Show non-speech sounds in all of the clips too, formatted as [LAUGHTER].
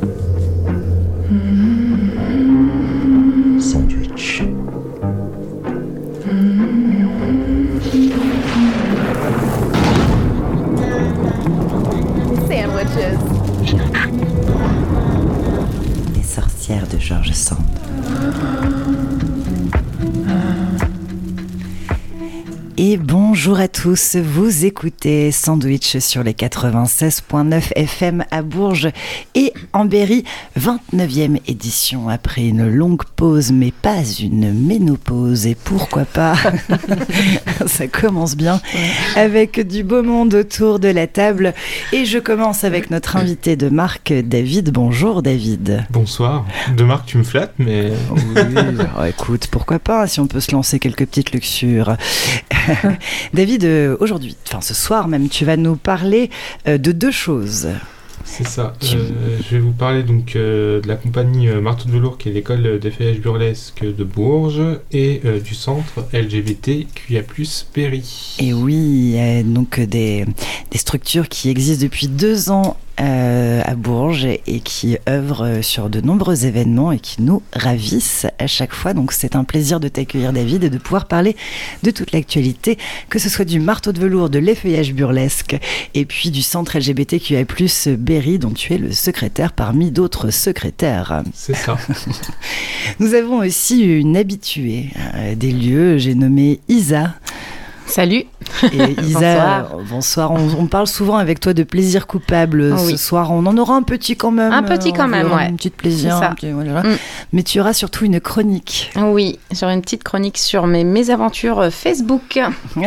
Sandwich. Bonjour à tous, vous écoutez Sandwich sur les 96.9 FM à Bourges et en Berry, 29e édition après une longue pause, mais pas une ménopause. Et pourquoi pas [LAUGHS] [LAUGHS] Ça commence bien avec du beau monde autour de la table. Et je commence avec notre invité de marque, David. Bonjour David. Bonsoir. De Marc, tu me flattes, mais Oui, alors écoute, pourquoi pas, si on peut se lancer quelques petites luxures. [LAUGHS] David, euh, aujourd'hui, enfin ce soir même, tu vas nous parler euh, de deux choses. c'est ça. Euh, je vais vous parler donc euh, de la compagnie Marteau de Velours, qui est l'école d'effeuillage burlesque de Bourges, et euh, du centre LGBT QIA+, Berry. Et oui, donc des, des structures qui existent depuis deux ans euh, à Bourges et qui œuvrent euh, sur de nombreux événements et qui nous ravissent à chaque fois. Donc c'est un plaisir de t'accueillir David et de pouvoir parler de toute l'actualité, que ce soit du marteau de velours, de l'effeuillage burlesque et puis du centre LGBTQIA+, Berry, dont tu es le secrétaire parmi d'autres secrétaires. C'est ça. [LAUGHS] Nous avons aussi une habituée euh, des lieux, j'ai nommé Isa. Salut. Et [LAUGHS] Isa, Bonsoir. bonsoir. On, on parle souvent avec toi de plaisir coupable Oh ce oui. soir. On en aura un petit quand même. Un petit euh, quand on même, ouais. Un petit plaisir. C'est ça. un petit- voilà. Mm. Mais tu auras surtout une chronique. Oui, j'aurai une petite chronique sur mes mésaventures euh, Facebook. [LAUGHS]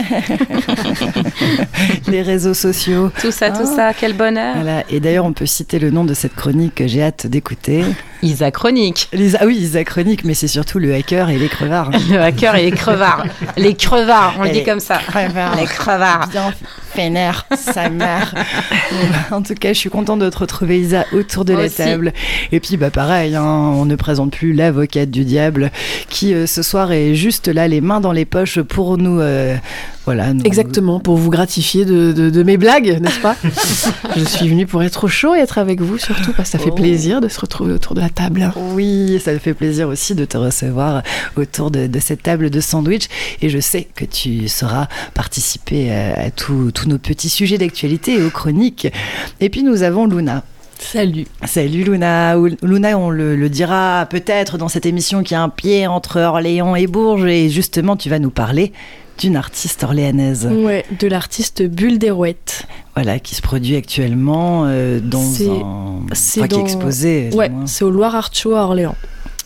Les réseaux sociaux. Tout ça, tout Ah. ça, quel bonheur. Voilà. Et d'ailleurs, on peut citer le nom de cette chronique que j'ai hâte d'écouter. Isa Chronique. Lisa, ah oui, Isa Chronique, mais c'est surtout le hacker et les crevards. [LAUGHS] Le hacker et les crevards. Les crevards, on le dit les comme ça. crevards. Les crevards. Bien vénère, sa mère. [LAUGHS] en tout cas, je suis contente de te retrouver, Isa, autour de Moi la aussi. table. Et puis, bah, pareil, hein, on ne présente plus l'avocate du diable qui, euh, ce soir, est juste là, les mains dans les poches pour nous. euh, voilà. nous- Exactement, pour vous gratifier de, de- de mes blagues, n'est-ce pas? [LAUGHS] Je suis venue pour être au chaud et être avec vous surtout, parce que ça fait Oh. plaisir de se retrouver autour de la table. Oui, ça me fait plaisir aussi de te recevoir autour de, de cette table de sandwich. Et je sais que tu sauras participer à, à tous nos petits sujets d'actualité et aux chroniques. Et puis, nous avons Luna. Salut. Salut Luna. Luna, on le, le dira peut-être dans cette émission qui a un pied entre Orléans et Bourges. Et justement, tu vas nous parler d'une artiste orléanaise. Ouais, de l'artiste Bulle d'Hérouette. Voilà, qui se produit actuellement euh, dans C'est- un. c'est enfin, qui est exposé. Ouais, c'est au Loire Art Show à Orléans,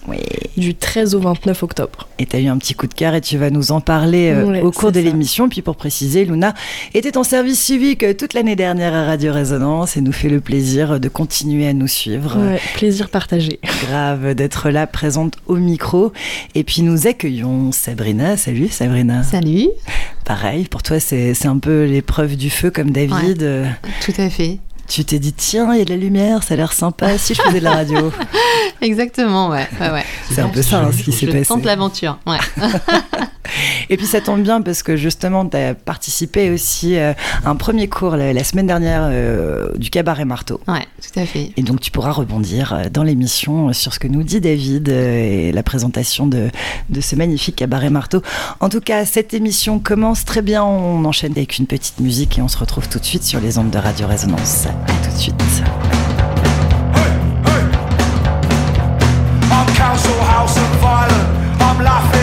Oui. du 13 au 29 octobre. Et tu as eu un petit coup de cœur et tu vas nous en parler euh, Ouais, au cours de l'émission. Puis pour préciser, Luna était en service civique euh, toute l'année dernière à Radio Résonance et nous fait le plaisir de continuer à nous suivre. Ouais, plaisir partagé. grave d'être là, présente au micro. Et puis nous accueillons Sabrina. Salut Sabrina. Salut, Pareil, pour toi c'est c'est un peu l'épreuve du feu comme David. Euh, tout à fait. Tu t'es dit, tiens, il y a de la lumière, ça a l'air sympa si je faisais de la radio. [LAUGHS] Exactement, ouais. ouais, ouais. C'est un peu ça hein, ce qui s'est Je passé. tente l'aventure, ouais. [LAUGHS] Et puis ça tombe bien parce que justement, tu as participé aussi euh, à un premier cours la, la semaine dernière euh, du cabaret marteau. Ouais, tout à fait. Et donc tu pourras rebondir euh, dans l'émission sur ce que nous dit David et la présentation de, de ce magnifique cabaret marteau. En tout cas, cette émission commence très bien. On enchaîne avec une petite musique et on se retrouve tout de suite sur les ondes de Radio Résonance. À tout de suite. I'm council house and violent. I'm laughing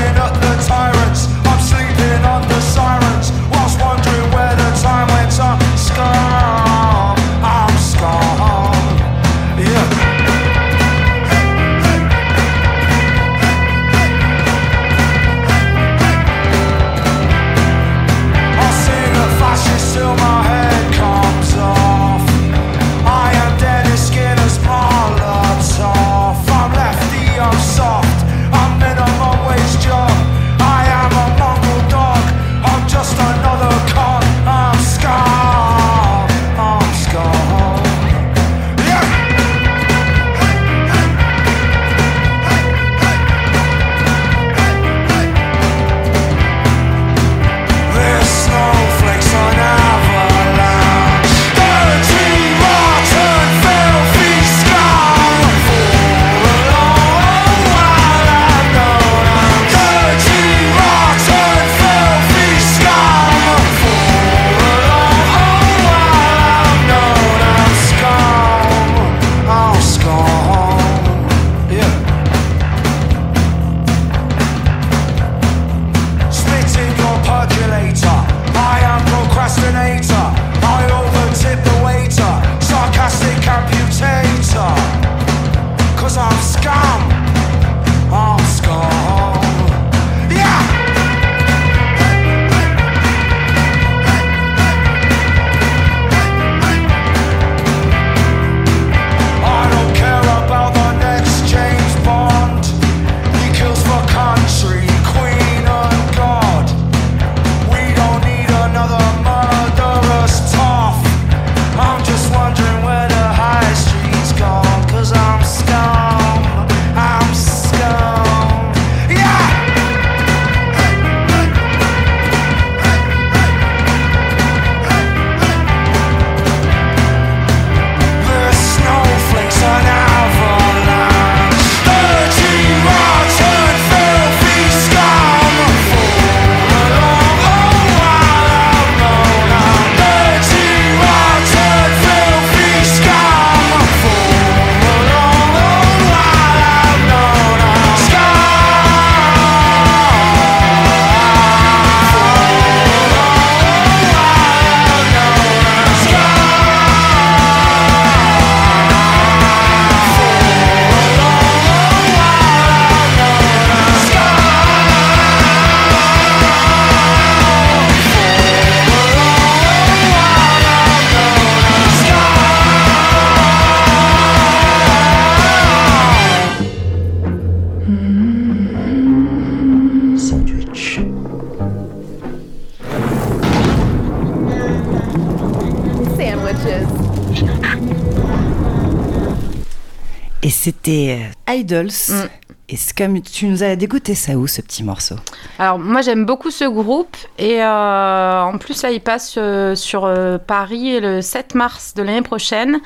c'était euh, Idols. Mm. Et c'est comme tu nous as dégoûté ça où ce petit morceau? Alors moi j'aime beaucoup ce groupe et euh, en plus là il passe euh, sur euh, Paris le 7 mars de l'année prochaine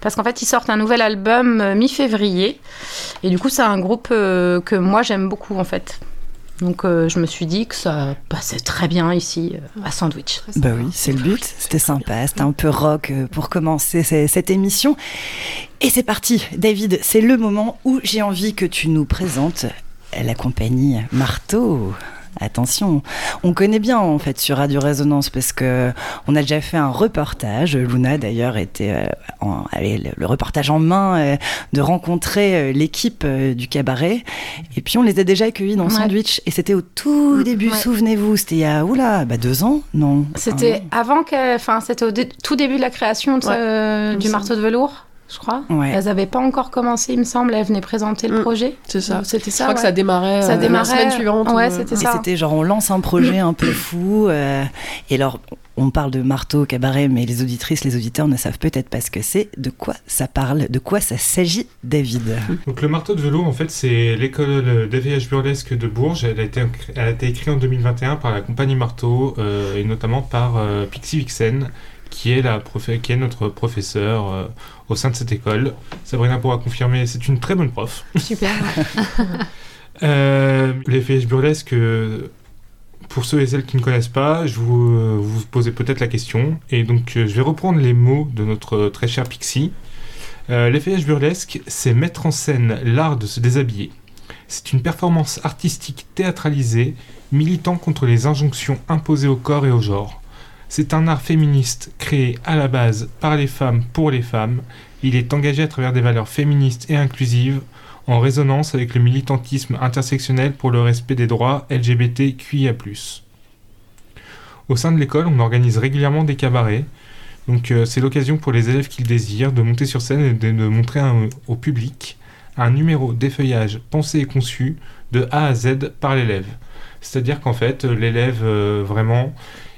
parce qu'en fait ils sortent un nouvel album mi-février et du coup c'est un groupe que moi j'aime beaucoup en fait. Donc euh, je me suis dit que ça passait très bien ici euh, à Sandwich. Bah oui, c'est le but. C'était sympa. C'était un peu rock euh, pour commencer ce- cette émission. Et c'est parti. David, c'est le moment où j'ai envie que tu nous présentes la compagnie Marteau. Attention, on connaît bien en fait sur Radio Résonance parce que on a déjà fait un reportage. Luna d'ailleurs était euh, en, avait le, reportage en main euh, de rencontrer euh, l'équipe du cabaret. Et puis on les a déjà accueillis dans Ouais. Sandwich et c'était au tout début. Ouais. Souvenez-vous, c'était il y a oula, bah deux ans, non? C'était an. avant que, enfin c'était au dé- tout début de la création de Ouais, du marteau de velours, je crois. Ouais. Elles n'avaient pas encore commencé, il me semble. Elles venaient présenter le Mm. projet. C'est ça. C'était Je ça. crois que ça démarrait, Ça euh, démarrait, la semaine suivante. ouais, ou, euh, c'était ça. c'était genre on lance un projet un peu fou. euh, et alors on parle de marteau cabaret, mais les auditrices, les auditeurs ne savent peut-être pas ce que c'est. De quoi ça parle? De quoi ça s'agit, David? Donc le marteau de velours, en fait, c'est l'école d'AVH burlesque de Bourges. Elle a été, elle a été écrite en 2021 par la compagnie Marteau euh, et notamment par euh, Pixie Vixen, qui est, la prof- qui est notre professeur euh, au sein de cette école. Sabrina pourra confirmer, c'est une très bonne prof. Super. [LAUGHS] Euh, les FH burlesques, euh, pour ceux et celles qui ne connaissent pas, je vous, euh, vous posez peut-être la question. Et donc, je vais reprendre les mots de notre très cher Pixie. Euh, les FH burlesques, c'est mettre en scène l'art de se déshabiller. C'est une performance artistique théâtralisée, militant contre les injonctions imposées au corps et au genre. C'est un art féministe créé à la base par les femmes pour les femmes. Il est engagé à travers des valeurs féministes et inclusives en résonance avec le militantisme intersectionnel pour le respect des droits LGBTQIA+. Au sein de l'école, on organise régulièrement des cabarets. Euh, c'est l'occasion pour les élèves qui le désirent de monter sur scène et de, montrer au public un numéro d'effeuillage pensé et conçu de A à Z par l'élève. C'est-à-dire qu'en fait, euh, l'élève euh, vraiment,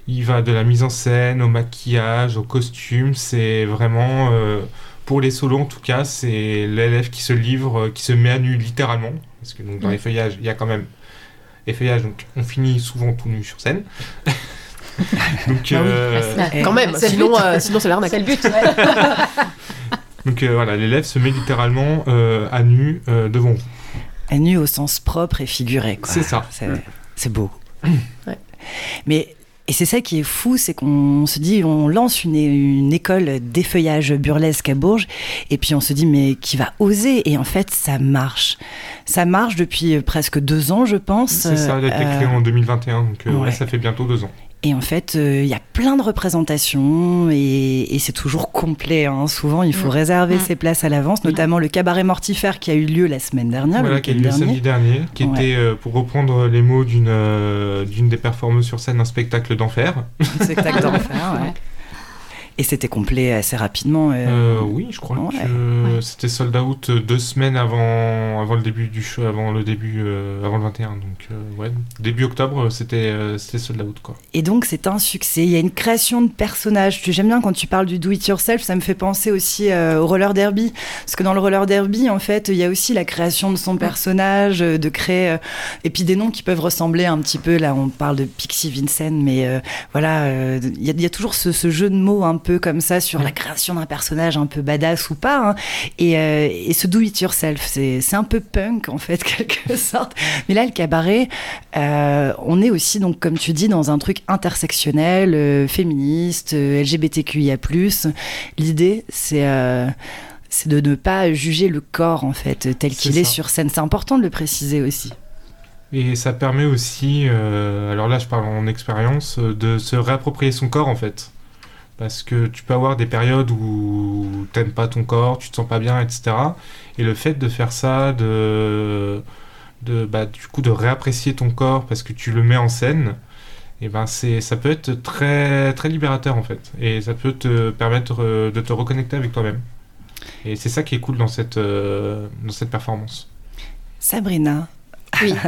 il va de la mise en scène au maquillage, au costume, c'est vraiment... euh, pour les solos, en tout cas, c'est l'élève qui se livre, euh, qui se met à nu littéralement. Parce que donc, dans Mm. les feuillages, il y a quand même effeuillage, donc on finit souvent tout nu sur scène. [LAUGHS] donc, Bah oui. euh, Ouais. Quand même, sinon, euh, sinon c'est l'arnaque. C'est le but. ouais. [LAUGHS] donc euh, voilà, l'élève se met littéralement euh, à nu euh, devant vous. À nu au sens propre et figuré. quoi. C'est ça. C'est, c'est beau. Ouais. Mais et c'est ça qui est fou, c'est qu'on se dit, on lance une, une école d'effeuillage burlesque à Bourges, et puis on se dit, mais qui va oser? Et en fait, ça marche. Ça marche depuis euh, presque deux ans, je pense. C'est ça, elle a été Euh, créée en 2021, donc euh, ouais, ouais. ça fait bientôt deux ans. Et en fait, euh, il y a plein de représentations et, et c'est toujours complet. hein. Souvent, il faut Mm. réserver Mm. ses places à l'avance, notamment le cabaret mortifère qui a eu lieu la semaine dernière, voilà, le qui a eu lieu samedi dernier. qui Ouais. était, euh, pour reprendre les mots d'une euh, d'une des performeuses sur scène, un spectacle d'enfer. Spectacle d'enfer, [LAUGHS] ouais. Et c'était complet assez rapidement. euh, Euh, oui, je crois ouais. que Ouais. c'était sold out euh, deux semaines avant, avant le début du show, avant le début, euh, avant le 21. Donc euh, ouais, début octobre, c'était euh, c'était sold out quoi. Et donc, c'est un succès. Il y a une création de personnages. J'aime bien quand tu parles du do-it-yourself, ça me fait penser aussi euh, au roller derby. Parce que dans le roller derby, en fait, il y a aussi la création de son personnage, de créer. euh, et puis des noms qui peuvent ressembler un petit peu. Là, on parle de Pixie Vincent, mais euh, voilà, euh, il y, a- il y a toujours ce, ce jeu de mots un peu comme ça sur la création d'un personnage un peu badass ou pas. hein. Et, euh, et ce do-it-yourself, c'est c'est un peu punk, en fait, [LAUGHS] quelque sorte. Mais là, le cabaret, euh, on est aussi, donc, comme tu dis, dans un truc intersectionnel, euh, féministe, euh, LGBTQIA. L'idée, c'est. euh, c'est de ne pas juger le corps, en fait, tel qu'il est sur scène. C'est important de le préciser aussi. Et ça permet aussi, euh, alors là je parle en expérience, de se réapproprier son corps en fait. Parce que tu peux avoir des périodes où t'aimes pas ton corps, tu te sens pas bien, etc. Et le fait de faire ça, de, de bah, du coup de réapprécier ton corps parce que tu le mets en scène, et ben c'est ça peut être très très libérateur en fait. Et ça peut te permettre euh, de te reconnecter avec toi-même. Et c'est ça qui est cool dans cette euh, dans cette performance. Sabrina, Oui. [LAUGHS]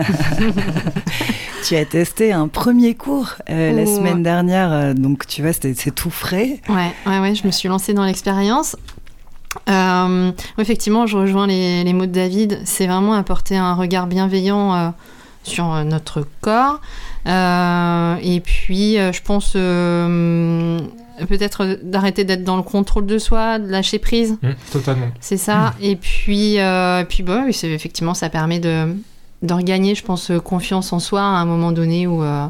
tu as testé un premier cours euh, la semaine dernière, euh, donc tu vois, c'est tout frais. Ouais, ouais, ouais, je me suis lancée dans l'expérience. Euh, effectivement, je rejoins les, les mots de David. C'est vraiment apporter un regard bienveillant euh, sur notre corps. Euh, et puis, je pense euh, peut-être d'arrêter d'être dans le contrôle de soi, de lâcher prise. Hum, totalement. C'est ça. Et puis, euh, puis bah, effectivement, ça permet de, de regagner, je pense, euh, confiance en soi à un moment donné où, euh,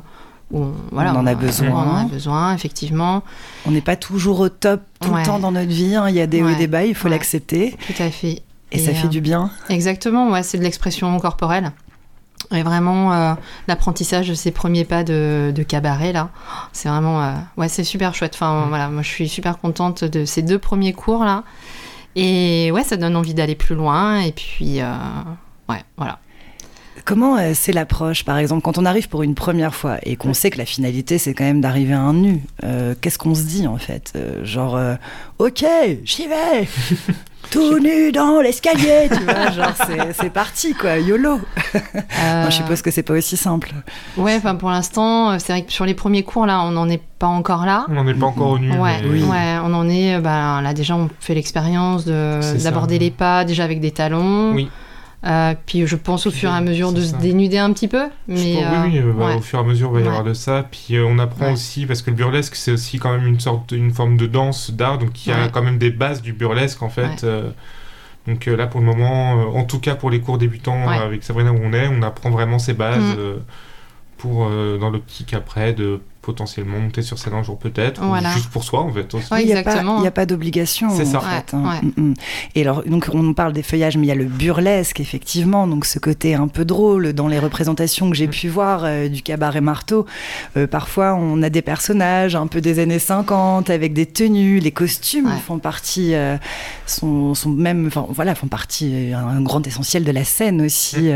où on, voilà, On en a besoin. On en a besoin, effectivement. On n'est pas toujours au top tout Ouais. le temps dans notre vie. hein. Il y a des hauts et des bas, il faut Ouais. l'accepter. Tout à fait. Et, ça fait euh, du bien. Exactement, ouais, c'est de l'expression corporelle. Et vraiment, euh, l'apprentissage de ces premiers pas de, de cabaret, là, c'est vraiment... euh, ouais, c'est super chouette. Enfin, Mm. voilà, moi, je suis super contente de ces deux premiers cours, là. Et ouais, ça donne envie d'aller plus loin. Et puis, ouais, voilà. Comment euh, c'est l'approche, par exemple, quand on arrive pour une première fois et qu'on sait que la finalité, c'est quand même d'arriver à un nu euh, Qu'est-ce qu'on se dit, en fait Euh, Genre, euh, ok, j'y vais [LAUGHS] Tout nu dans l'escalier, tu vois, [LAUGHS] genre c'est- c'est parti quoi, YOLO. Euh, [LAUGHS] Moi, je suppose que c'est pas aussi simple. Ouais, enfin, pour l'instant, c'est vrai que sur les premiers cours, là, on n'en est pas encore là. On n'en est pas encore au nu. Ouais, mais- Oui. ouais, on en est. Bah, là, déjà, on fait l'expérience d'aborder les pas, déjà avec des talons. Oui. Euh, puis je pense au fur et à mesure de se dénuder un petit peu. Mais euh, oui, oui, euh, bah, ouais. au fur et à mesure, il va y Ouais. avoir de ça. Puis euh, on apprend Ouais. aussi, parce que le burlesque, c'est aussi quand même une sorte, une forme de danse, d'art, donc il y a quand même des bases du burlesque en fait. Euh, donc euh, là, pour le moment, euh, en tout cas pour les cours débutants euh, avec Sabrina où on est, on apprend vraiment ces bases Mm. euh, pour, euh, dans l'optique après, de potentiellement monter sur scène un jour peut-être, Voilà. ou juste pour soi en fait. aussi. Ouais, il n'y a pas, exactement. il y a pas d'obligation. C'est ça. En fait, Ouais, hein. ouais. Mm, mm. Et alors, donc, on parle des feuillages, mais il y a le burlesque, effectivement. Donc, ce côté un peu drôle dans les représentations que j'ai Mm. pu voir euh, du cabaret marteau. Euh, parfois, on a des personnages un peu des années 50 avec des tenues. Les costumes Ouais. font partie, euh, sont, sont même, enfin, voilà, font partie, euh, un grand essentiel de la scène aussi.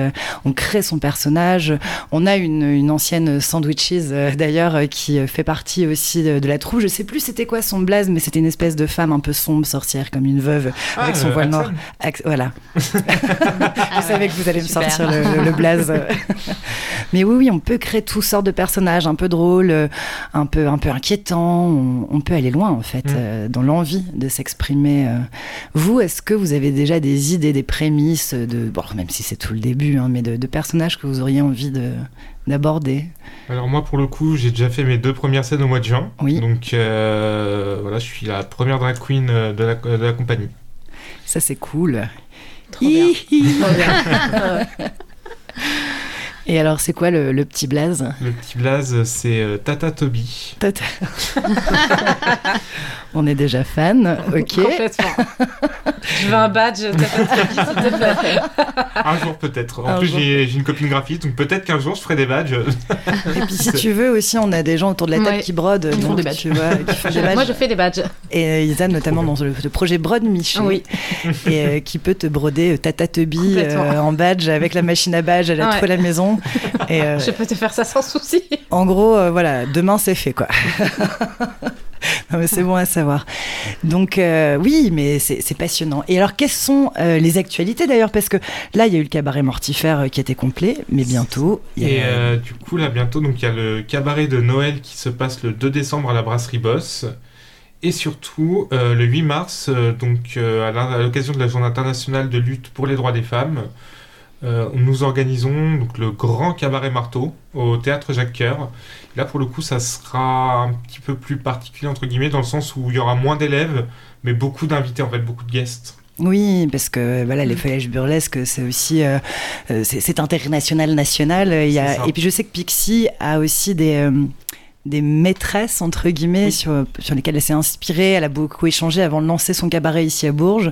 On crée son personnage. On a une, une ancienne sandwiches, euh, d'ailleurs, euh, qui euh, fait partie aussi de, de la troupe. Je sais plus c'était quoi son blaze, mais c'était une espèce de femme un peu sombre, sorcière, comme une veuve, avec Ah, son euh, voile noir. Ax- voilà. [LAUGHS] [LAUGHS] Ah Je savais que vous allez me sortir le, le- le blaze. [LAUGHS] Mais oui, oui, on peut créer toutes sortes de personnages, un peu drôles, euh, un peu, un peu inquiétants. On, on peut aller loin, en fait, Mm. euh, dans l'envie de s'exprimer. euh. Vous, est-ce que vous avez déjà des idées, des prémices de, bon, même si c'est tout le début, hein, mais de, de personnages que vous auriez envie de d'aborder Alors moi pour le coup j'ai déjà fait mes deux premières scènes au mois de juin. Oui. Donc euh, voilà je suis la première drag queen euh, de la, de la compagnie. Ça, c'est cool. Trop bien. Trop bien. [LAUGHS] [LAUGHS] Et alors, c'est quoi le, le petit blaze Le petit blaze c'est euh, Tata Toby. Tata. [LAUGHS] On est déjà fan, ok. Complètement. Je veux un badge. de- s'il te plaît. Un jour peut-être. En Un plus j'ai j'ai une copine graphiste donc peut-être qu'un jour je ferai des badges. Et puis si [LAUGHS] tu veux aussi, on a des gens autour de la table Ouais. qui brodent. Ils font donc, des badges. Tu vois, qui font des [LAUGHS] badges. Moi, je fais des badges. Et Isa, notamment dans le, le projet Brode Miché, Oui. et euh, qui peut te broder euh, Tata euh, en badge avec la machine à badge, elle a Ouais. à la maison. [LAUGHS] Et euh, Je peux te faire ça sans souci. en gros, euh, voilà, demain c'est fait quoi. [LAUGHS] Non, mais c'est bon à savoir. Donc euh, oui, mais c'est c'est passionnant. Et alors, quelles sont euh, les actualités d'ailleurs? Parce que là, il y a eu le cabaret mortifère euh, qui était complet, mais bientôt, il y a- Et euh, du coup là bientôt donc il y a le cabaret de Noël qui se passe le 2 décembre à la brasserie Boss. Et surtout, euh, le 8 mars, euh, donc euh, à l'occasion de la Journée internationale de lutte pour les droits des femmes, euh, nous organisons donc le grand cabaret marteau au théâtre Jacques Coeur. Là, pour le coup, ça sera un petit peu plus particulier entre guillemets dans le sens où il y aura moins d'élèves, mais beaucoup d'invités en fait, beaucoup de guests. Oui, parce que voilà, Mm. les feuillages burlesques, c'est aussi euh, euh, c'est international, national. Il y a... C'est ça. Et puis je sais que Pixie a aussi des euh, des maîtresses entre guillemets Oui. sur, sur lesquelles elle s'est inspirée. Elle a beaucoup échangé avant de lancer son cabaret ici à Bourges,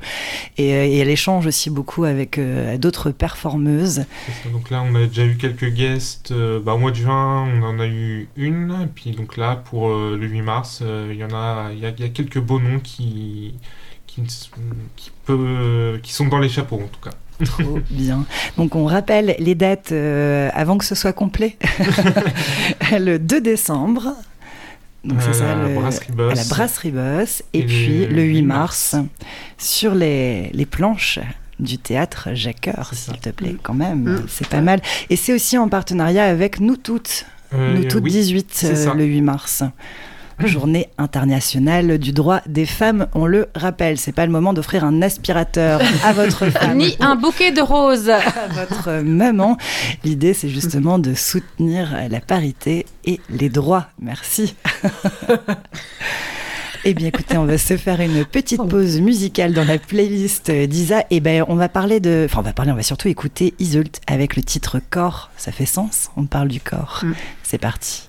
et, euh, et elle échange aussi beaucoup avec euh, d'autres performeuses. Ça. Donc là, on a déjà eu quelques guests. euh, bah, au mois de juin, on en a eu une. Et puis donc là, pour euh, le 8 mars, il y en a, il y, a, il y a quelques beaux noms qui qui, ne s- qui, peut, qui sont dans les chapeaux en tout cas. [LAUGHS] Trop bien. Donc on rappelle les dates euh, avant que ce soit complet. [LAUGHS] le 2 décembre. Donc c'est Euh, ça, à la le- Brasserie à Boss. la brasserie Boss. Et, Et puis le le 8 8 mars, sur les, les planches du théâtre Jacqueur, ça. s'il te plaît, quand même. Mm. C'est pas mal. Et c'est aussi en partenariat avec Nous Toutes. Euh, Nous Toutes oui, 18, c'est euh, ça. le 8 mars. [LAUGHS] journée internationale du droit des femmes. On le rappelle, c'est pas le moment d'offrir un aspirateur à votre [LAUGHS] femme. Ni un bouquet de roses. [LAUGHS] à votre maman. L'idée, c'est justement de soutenir la parité et les droits. Merci. Eh bien, écoutez, on va se faire une petite pause musicale dans la playlist d'Isa. Et ben, on va parler de, enfin, on va parler, on va surtout écouter Iseult avec le titre Corps. Ça fait sens On parle du corps. Mm. C'est parti.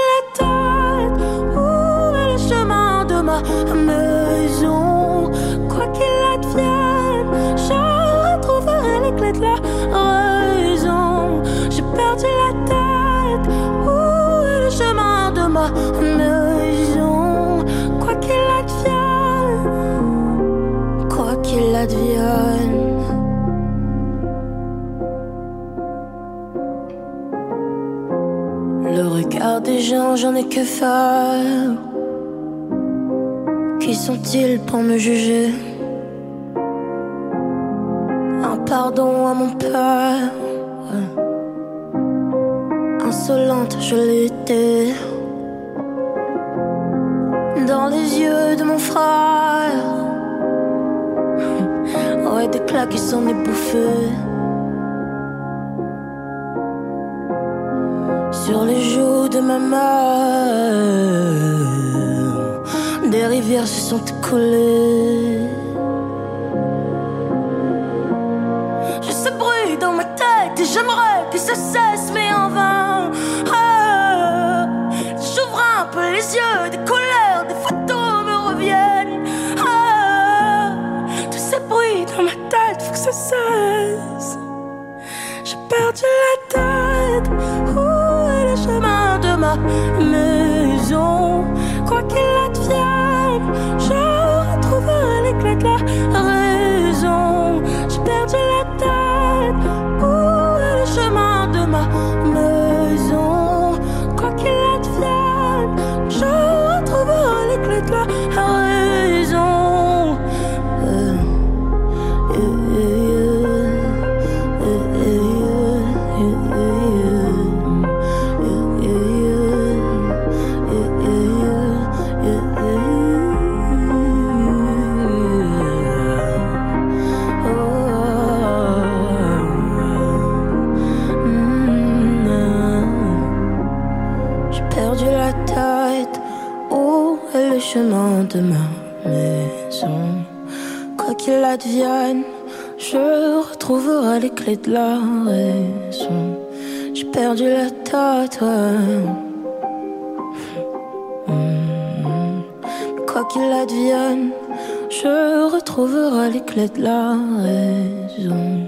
j'en ai que faire. Qui sont-ils pour me juger? Un pardon à mon père. Insolente, je l'étais. Dans les yeux de mon frère. [LAUGHS] Ouais, des claques qui s'en est. des rivières se sont écoulées. Je sais bruit dans ma tête et j'aimerais que ça cesse, mais en vain. Ah, J'ouvre un peu les yeux, des couleurs, des photos me reviennent. Ah, Tous ces bruits dans ma tête, faut que ça cesse. J'ai perdu la tête. Maison? Quoi qu'il chemin de ma maison? Quoi qu'il advienne, je retrouverai les clés de la raison. J'ai perdu la tête. Mhm. Quoi qu'il advienne, je retrouverai les clés de la raison.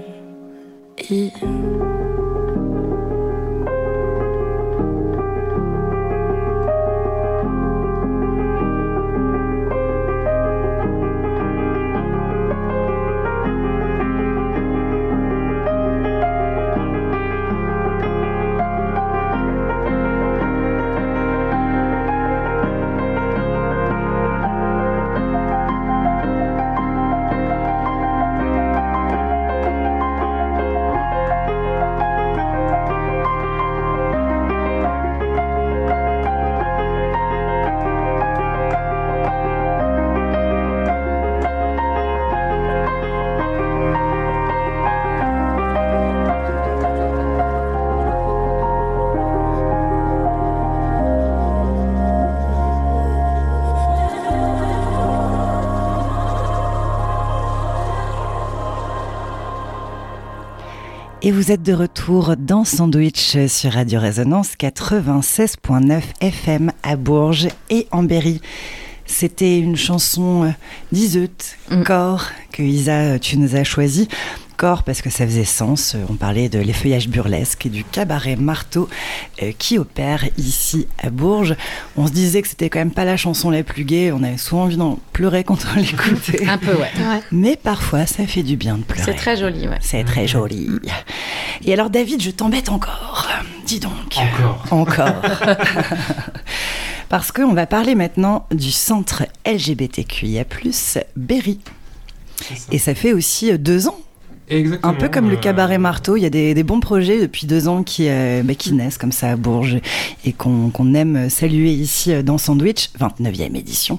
Et vous êtes de retour dans Sandwich sur Radio Résonance 96.9 FM à Bourges et en Berry. C'était une chanson euh, d'Iseut, Mm. Corps, que Isa, tu nous as choisi. Corps parce que ça faisait sens. On parlait de l'effeuillage burlesque et du cabaret marteau euh, qui opère ici à Bourges. On se disait que c'était quand même pas la chanson la plus gaie. On avait souvent envie d'en pleurer quand on [LAUGHS] l'écoutait. Un peu, ouais. Ouais. Mais parfois, ça fait du bien de pleurer. C'est très joli, ouais. C'est très joli. Et alors, David, je t'embête encore. Dis donc. Encore. Encore. [LAUGHS] [LAUGHS] Parce qu'on va parler maintenant du centre LGBTQIA, Berry. Ça. Et ça fait aussi euh, deux ans. Exactement. Un peu comme le euh, cabaret marteau, il y a des, des bons projets depuis deux ans qui, euh, bah, qui naissent comme ça à Bourges et qu'on aime saluer ici euh, dans Sandwich, 29e édition.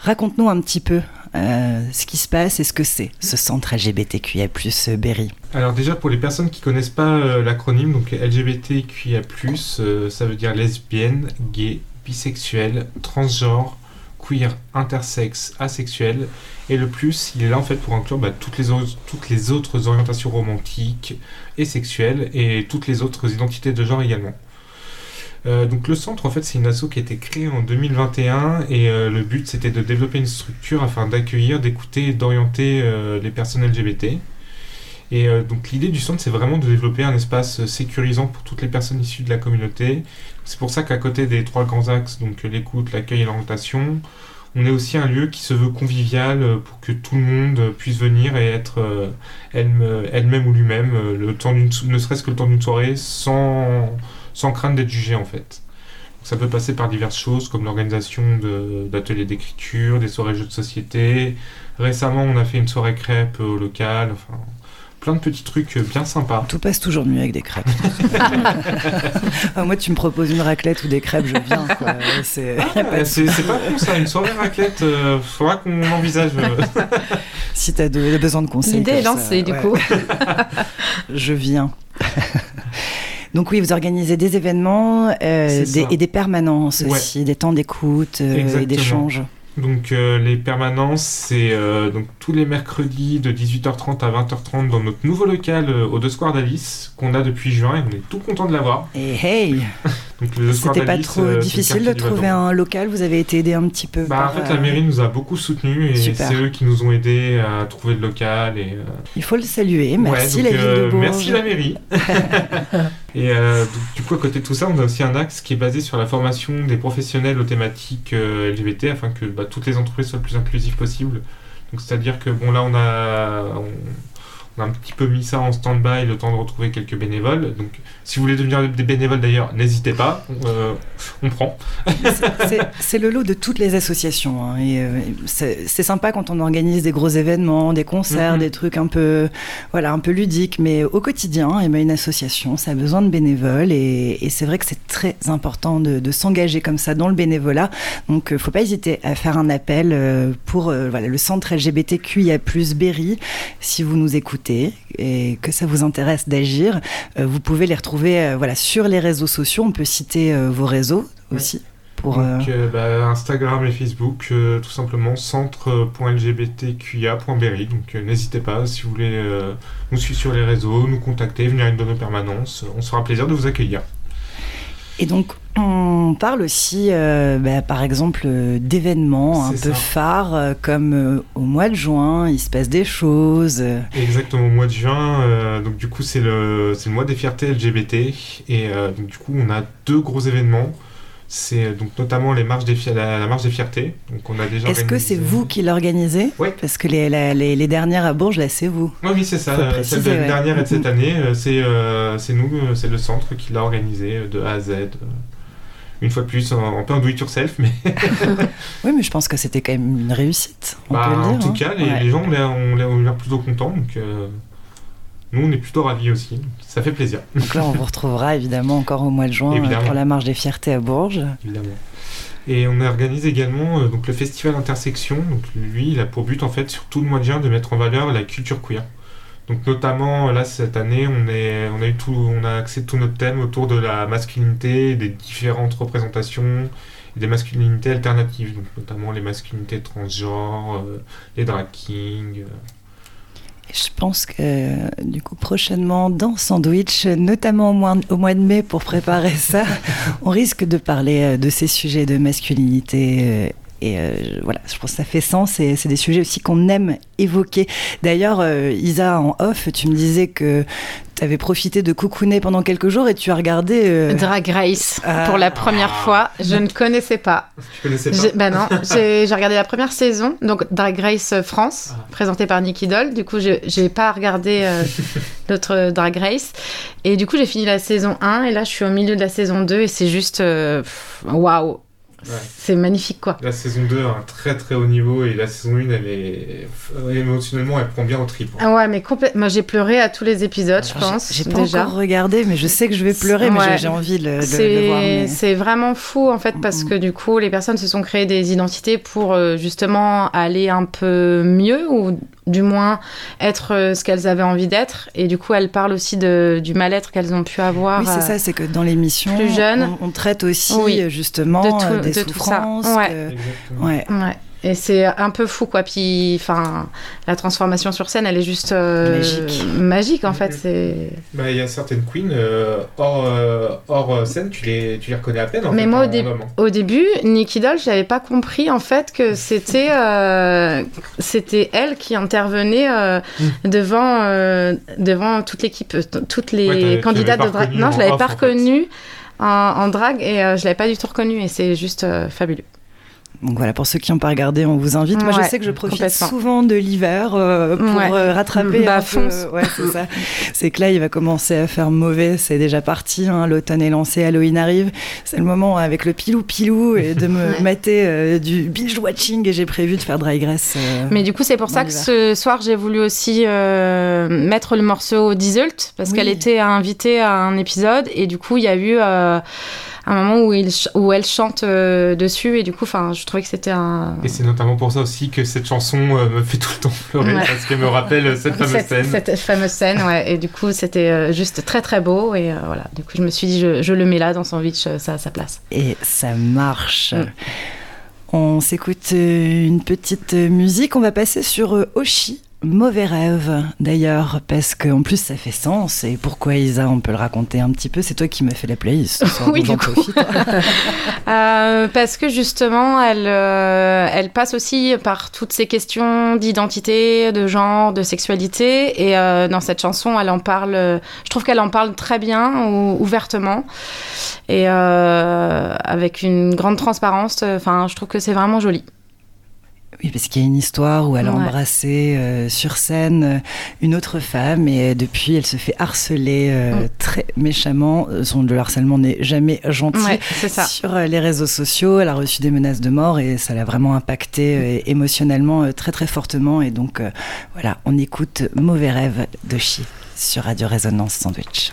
Raconte-nous un petit peu euh, ce qui se passe et ce que c'est, ce centre LGBTQIA, Berry. Alors déjà pour les personnes qui connaissent pas l'acronyme, donc LGBTQIA+, ça veut dire lesbienne, gay, bisexuel, transgenre, intersexe, asexuel. Et le plus, il est là en fait pour inclure bah, toutes, les autres, toutes les autres orientations romantiques et sexuelles et toutes les autres identités de genre également. Euh, donc le centre en fait c'est une asso qui a été créée en 2021 et euh, le but c'était de développer une structure afin d'accueillir, d'écouter et d'orienter euh, les personnes LGBT. Et donc l'idée du centre, c'est vraiment de développer un espace sécurisant pour toutes les personnes issues de la communauté. C'est pour ça qu'à côté des trois grands axes, donc l'écoute, l'accueil et l'orientation, on est aussi un lieu qui se veut convivial euh, pour que tout le monde puisse venir et être euh, elle- elle-même ou lui-même, euh, le temps ne serait-ce que le temps d'une soirée, sans, sans crainte d'être jugé en fait. Ça peut passer par diverses choses comme l'organisation d'ateliers d'écriture, des soirées jeux de société. Récemment, on a fait une soirée crêpe au local, enfin plein de petits trucs bien sympas. Tout passe toujours mieux avec des crêpes. [LAUGHS] Ah, moi, tu me proposes une raclette ou des crêpes, je viens. quoi. C'est- y a [LAUGHS] pas de- C'est c'est pas con ça, une soirée raclette, euh, faudra qu'on envisage. euh. [LAUGHS] Si tu as besoin de conseils. L'idée est lancée, du ouais. coup. Je viens. Donc oui, vous organisez des événements euh, des- et des permanences Ouais. aussi, des temps d'écoute euh, et d'échange. Donc euh, les permanences, c'est euh, donc tous les mercredis de 18h30 à 20h30 dans notre nouveau local euh, au deux Square d'Alice qu'on a depuis juin et on est tout content de l'avoir. Et hey, [LAUGHS] Donc le deux Square c'était pas trop difficile de trouver un local Vous avez été aidé un petit peu Bah, par, en fait, la mairie nous a beaucoup soutenus et c'est eux qui nous ont aidés à trouver le local. Et, Il faut le saluer. Merci ouais, donc, la ville de Bourges. Merci la mairie. [LAUGHS] et euh, du coup, à côté de tout ça, on a aussi un axe qui est basé sur la formation des professionnels aux thématiques euh, LGBT afin que bah, toutes les entreprises soient le plus inclusives possible. Donc, c'est-à-dire que bon, là, on a, on, on a un petit peu mis ça en stand-by le temps de retrouver quelques bénévoles. Donc, si vous voulez devenir des bénévoles d'ailleurs, n'hésitez pas, euh, on prend. C'est- le lot de toutes les associations. hein, et euh, c'est sympa quand on organise des gros événements, des concerts, Mhm. des trucs un peu, voilà, un peu ludiques. Mais au quotidien, eh ben, une association, ça a besoin de bénévoles. Et, et c'est vrai que c'est très important de, de s'engager comme ça dans le bénévolat. Donc, euh, faut pas hésiter à faire un appel euh, pour euh, voilà, le centre LGBTQIA+, Berry. Si vous nous écoutez et que ça vous intéresse d'agir, euh, vous pouvez les retrouver euh, voilà, sur les réseaux sociaux. On peut citer euh, vos réseaux aussi. Pour, Donc, bah, Instagram et Facebook, tout simplement centre.lgbtqia.berry. Donc n'hésitez pas si vous voulez nous suivre sur les réseaux, nous contacter, venir à une de nos permanences. On se fera plaisir de vous accueillir. Et donc, on parle aussi, euh, bah, par exemple, euh, d'événements un peu phares, euh, comme au mois de juin, il se passe des choses. Exactement au mois de juin. donc du coup c'est le, c'est le mois des fiertés LGBT. Et donc du coup on a deux gros événements. C'est euh, donc notamment les marches des la, la marche des fiertés. Donc on a déjà Est-ce que c'est vous qui l'organisez Oui. Parce que les, la- les, les dernières à Bourges, là, c'est vous. Oui, oui, c'est ça. Faut euh, préciser, Celle de l'année ouais. dernière et de cette année, euh, c'est euh, nous, c'est le centre qui l'a organisé de A à Z. Une fois de plus, en- un peu en do it yourself, mais [LAUGHS] Oui, mais je pense que c'était quand même une réussite. On bah, peut le dire. en tout hein. cas, les, Ouais. les gens ont l'air plutôt contents. Donc, euh, nous, on est plutôt ravis aussi. Ça fait plaisir, Donc là, on vous retrouvera évidemment encore au mois de juin euh, Évidemment. pour la marche des fiertés à Bourges. évidemment. Et on organise également euh, donc, le festival Intersection. Donc, lui, il a pour but, en fait, sur tout le mois de juin, de mettre en valeur la culture queer. Donc notamment là cette année on, est, on a eu tout, on a axé tout notre thème autour de la masculinité, des différentes représentations, des masculinités alternatives, donc notamment les masculinités transgenres, euh, les drag kings. euh. Je pense que du coup prochainement dans Sandwich, notamment au mois, de mai pour préparer ça, [LAUGHS] on risque de parler euh, de ces sujets de masculinité. Et euh, je- voilà, je pense que ça fait sens et c'est des sujets aussi qu'on aime évoquer. D'ailleurs, euh, Isa, en off, tu me disais que tu avais profité de cocooner pendant quelques jours et tu as regardé. euh, Drag Race, Ah. pour la première fois. Je ne connaissais pas. Tu connaissais pas Bah non, [LAUGHS] j'ai j'ai regardé la première saison, donc Drag Race France, Ah. présentée par Nicky Doll. Du coup, j'ai pas regardé euh, [LAUGHS] l'autre Drag Race. Et du coup, j'ai fini la saison 1 et là, je suis au milieu de la saison 2 et c'est juste. Waouh! Ouais. C'est magnifique, quoi. La saison 2 a un très très haut niveau et la saison 1, elle est émotionnellement, elle prend bien au trip. Ah ouais, mais complètement. Moi, j'ai pleuré à tous les épisodes, je alors, pense. J'ai pas déjà. encore regardé, mais je sais que je vais pleurer, mais Ouais. j'ai- envie de, le- voir. C'est mais- c'est vraiment fou en fait parce que du coup les personnes se sont créées des identités pour euh, justement aller un peu mieux ou du moins être euh, ce qu'elles avaient envie d'être et du coup elles parlent aussi de, du mal-être qu'elles ont pu avoir. Oui, c'est euh, ça, c'est que dans l'émission, plus jeune. on, on traite aussi Oui. justement De tout- euh, des de tout ça. souffrances. Ouais. que- Exactement. ouais. Ouais. Et c'est un peu fou quoi. Puis enfin la transformation sur scène elle est juste euh, Magique. magique en fait. Mhm. C'est. Bah, il y a certaines queens euh, hors, euh, hors scène, tu les, tu les reconnais à peine. En Mais fait, moi, au hein. Au début, Nikki Doll, j'avais pas compris en fait que [LAUGHS] c'était euh, c'était elle qui intervenait euh, devant euh, devant toute l'équipe, toutes les Ouais, l'avais de drag. Non, je l'avais off, pas reconnue en, en drag et euh, je l'avais pas du tout reconnue et c'est juste euh, fabuleux. Donc voilà, pour ceux qui n'ont pas regardé, on vous invite. Moi, je sais que je profite souvent de l'hiver euh, pour Ouais. euh, rattraper Bah, un fonce. peu. Ouais, c'est ça. [LAUGHS] C'est que là, il va commencer à faire mauvais. C'est déjà parti. hein. L'automne est lancé, Halloween arrive. C'est le moment avec le pilou pilou et de me [LAUGHS] mater euh, du binge watching. Et j'ai prévu de faire Dry Grass. euh, Mais du coup, c'est pour ça que ce soir, j'ai voulu aussi euh, mettre le morceau d'Isult, parce Oui. qu'elle était invitée à un épisode, et du coup, il y a eu euh, un moment où, il ch- où elle chante euh, dessus, et du coup, enfin, je trouvais que c'était un... Et c'est notamment pour ça aussi que cette chanson euh, me fait tout le temps pleurer Ouais. parce qu'elle me rappelle cette fameuse cette, scène. cette fameuse scène, ouais. Et du coup, c'était euh, juste très très beau. Et euh, voilà, du coup, je me suis dit, je, je le mets là dans Sandwich, ça a sa place. Et ça marche. Mm. On s'écoute une petite musique. On va passer sur euh, Oshi. Mauvais rêve, d'ailleurs, parce qu'en plus ça fait sens. Et pourquoi Isa, on peut le raconter un petit peu? C'est toi qui m'as fait la playlist. [LAUGHS] Oui, du coup. [LAUGHS] Euh, parce que justement, elle, euh, elle passe aussi par toutes ces questions d'identité, de genre, de sexualité. Et euh, dans cette chanson, elle en parle. Je trouve qu'elle en parle très bien, ou- ouvertement, et avec une grande transparence. Enfin, je trouve que c'est vraiment joli. Oui, parce qu'il y a une histoire où elle a Ouais. embrassé euh, sur scène euh, une autre femme et euh, depuis elle se fait harceler euh, Mm. très méchamment. Euh, Son le harcèlement n'est jamais gentil. Ouais, ça. Sur les réseaux sociaux, elle a reçu des menaces de mort et ça l'a vraiment impacté euh, émotionnellement euh, très très fortement. Et donc euh, voilà, on écoute Mauvais rêve de Chi sur Radio Résonance Sandwich.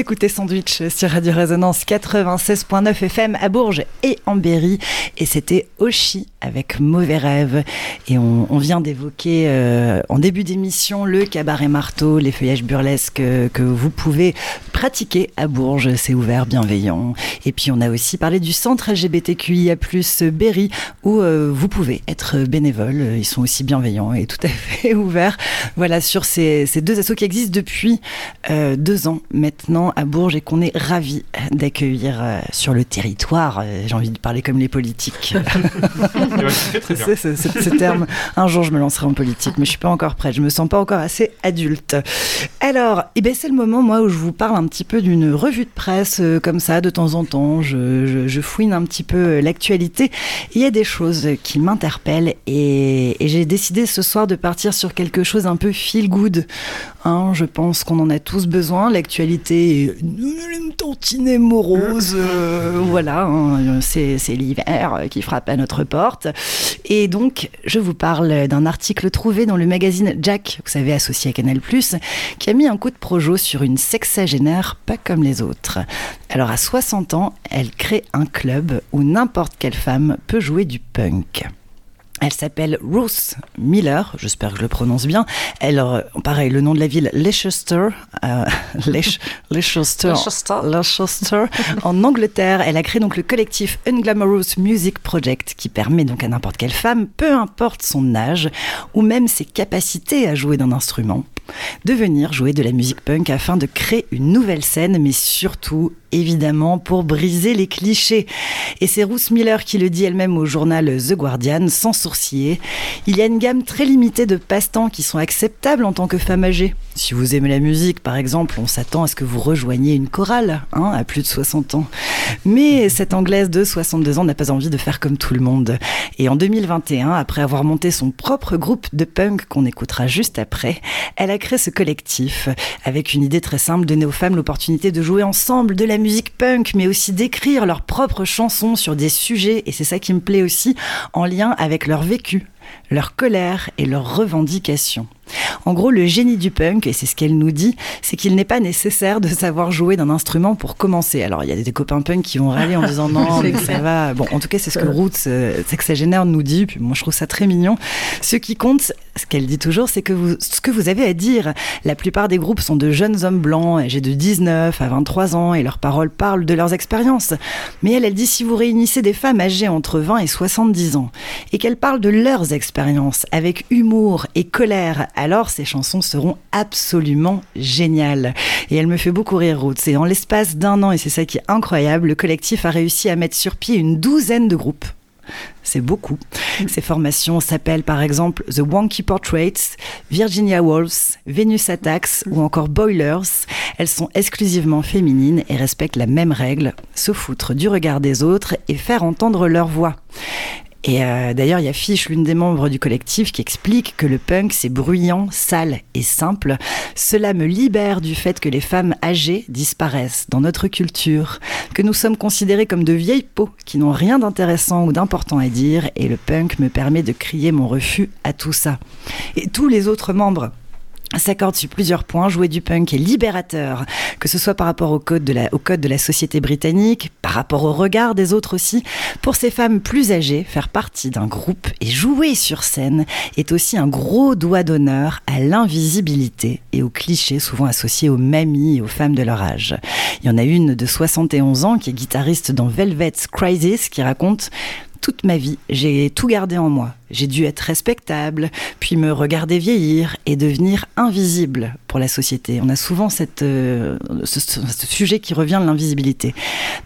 Écoutez Sandwich sur Radio Résonance 96.9 FM à Bourges et en Berry. Et c'était Oshi avec Mauvais Rêve. Et on, vient d'évoquer euh, en début d'émission le cabaret marteau, les feuillages burlesques que vous pouvez pratiquer à Bourges. C'est ouvert, bienveillant. Et puis on a aussi parlé du centre LGBTQIA+, Berry, où euh, vous pouvez être bénévole. Ils sont aussi bienveillants et tout à fait [LAUGHS] ouverts. Voilà, sur ces, ces deux assos qui existent depuis euh, deux ans maintenant à Bourges et qu'on est ravis d'accueillir euh, sur le territoire. Euh, J'ai envie de parler comme les politiques. [LAUGHS] Eh ben, c'est ce, terme. Un jour, je me lancerai en politique, mais je suis pas encore prête. Je me sens pas encore assez adulte. Alors, eh ben, c'est le moment, moi, où je vous parle un petit peu d'une revue de presse, euh, comme ça, de temps en temps. Je, je- je fouine un petit peu l'actualité. Il y a des choses qui m'interpellent et, et j'ai décidé ce soir de partir sur quelque chose un peu feel good. Hein, je pense qu'on en a tous besoin. L'actualité est une tantinée morose. euh, voilà, hein, c'est l'hiver qui frappe à notre porte. Et donc, je vous parle d'un article trouvé dans le magazine Jack, vous savez, associé à Canal+, qui a mis un coup de projo sur une sexagénaire pas comme les autres. Alors, à 60 ans, elle crée un club où n'importe quelle femme peut jouer du punk. Elle s'appelle Ruth Miller, j'espère que je le prononce bien. Elle, euh, pareil, le nom de la ville, Leicester, euh, [LAUGHS] Leic- Leicester, Leicester. Leicester, en Angleterre. Elle a créé donc le collectif Unglamorous Music Project, qui permet donc à n'importe quelle femme, peu importe son âge ou même ses capacités à jouer d'un instrument, de venir jouer de la musique punk afin de créer une nouvelle scène, mais surtout, évidemment, pour briser les clichés. Et c'est Ruth Miller qui le dit elle-même au journal The Guardian, sans sourciller. Il y a une gamme très limitée de passe-temps qui sont acceptables en tant que femme âgée. Si vous aimez la musique, par exemple, on s'attend à ce que vous rejoigniez une chorale, hein, à plus de 60 ans. Mais cette Anglaise de 62 ans n'a pas envie de faire comme tout le monde. Et en 2021, après avoir monté son propre groupe de punk qu'on écoutera juste après, elle a créé ce collectif avec une idée très simple, donner aux femmes l'opportunité de jouer ensemble de la musique punk, mais aussi d'écrire leurs propres chansons sur des sujets, et c'est ça qui me plaît aussi, en lien avec leur vécu leur colère et leurs revendications. En gros, le génie du punk, et c'est ce qu'elle nous dit, c'est qu'il n'est pas nécessaire de savoir jouer d'un instrument pour commencer. Alors, il y a des copains punk qui vont râler en disant [LAUGHS] non, mais ça va. Bon, en tout cas, c'est ce que Roots, euh, c'est que ça génère nous dit, puis moi je trouve ça très mignon. Ce qui compte, ce qu'elle dit toujours, c'est que vous, ce que vous avez à dire. La plupart des groupes sont de jeunes hommes blancs, âgés de 19 à 23 ans, et leurs paroles parlent de leurs expériences. Mais elle, elle dit si vous réunissez des femmes âgées entre 20 et 70 ans, et qu'elles parlent de leurs expériences avec humour et colère, alors ces chansons seront absolument géniales. Et elle me fait beaucoup rire, Ruth. C'est en l'espace d'un an, et c'est ça qui est incroyable, le collectif a réussi à mettre sur pied une douzaine de groupes. C'est beaucoup. Ces formations s'appellent par exemple The Wonky Portraits, Virginia Wolves, Venus Attacks ou encore Boilers. Elles sont exclusivement féminines et respectent la même règle, se foutre du regard des autres et faire entendre leur voix. Et euh, d'ailleurs, il y a l'une des membres du collectif, qui explique que le punk, c'est bruyant, sale et simple. Cela me libère du fait que les femmes âgées disparaissent dans notre culture, que nous sommes considérés comme de vieilles peaux qui n'ont rien d'intéressant ou d'important à dire, et le punk me permet de crier mon refus à tout ça. Et tous les autres membres s'accorde sur plusieurs points. Jouer du punk est libérateur, que ce soit par rapport au code, de la, société britannique, par rapport au regard des autres aussi. Pour ces femmes plus âgées, faire partie d'un groupe et jouer sur scène est aussi un gros doigt d'honneur à l'invisibilité et aux clichés souvent associés aux mamies et aux femmes de leur âge. Il y en a une de 71 ans qui est guitariste dans Velvet's Crisis qui raconte toute ma vie, j'ai tout gardé en moi. J'ai dû être respectable, puis me regarder vieillir et devenir invisible pour la société. On a souvent euh, ce sujet qui revient de l'invisibilité.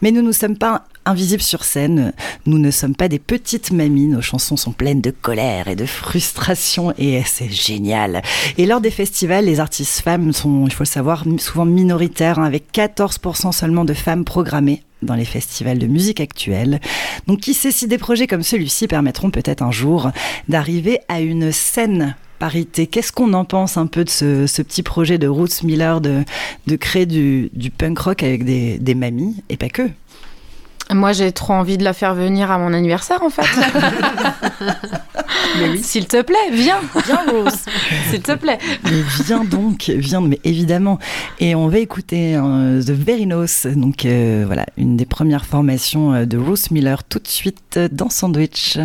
Mais nous ne sommes pas invisibles sur scène. Nous ne sommes pas des petites mamies. Nos chansons sont pleines de colère et de frustration et c'est génial. Et lors des festivals, les artistes femmes sont, il faut le savoir, souvent minoritaires, hein, avec 14% seulement de femmes programmées dans les festivals de musique actuelle. Donc qui sait si des projets comme celui-ci permettront peut-être un jour d'arriver à une scène parité. Qu'est-ce qu'on en pense un peu de ce, ce petit projet de Roots Miller de, de créer du, du punk rock avec des, des mamies et pas que? Moi, j'ai trop envie de la faire venir à mon anniversaire, en fait. [LAUGHS] S'il te plaît, viens. Viens Rose [LAUGHS] S'il te plaît. Mais viens donc, viens, mais évidemment. Et on va écouter euh, The Verinos, donc euh, voilà, une des premières formations euh, de Bruce Miller tout de suite dans Sandwich.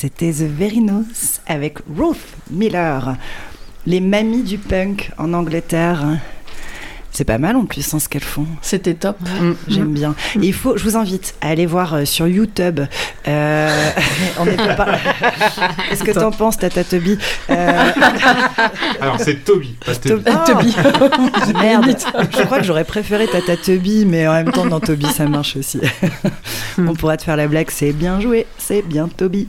C'était The Verinos avec Ruth Miller. Les mamies du punk en Angleterre. C'est pas mal en plus hein, ce qu'elles font. C'était top. J'aime bien. Et il faut, je vous invite à aller voir euh, sur YouTube. Euh, [LAUGHS] on est pas [LAUGHS] par- Qu'est-ce que t'en penses, Tata Toby Euh, [LAUGHS] Alors, c'est Toby, pas Toby. Toby. Merde. Je crois que j'aurais préféré Tata Toby, mais en même temps, dans Toby, ça marche aussi. On pourra te faire la blague, c'est bien joué, c'est bien Toby.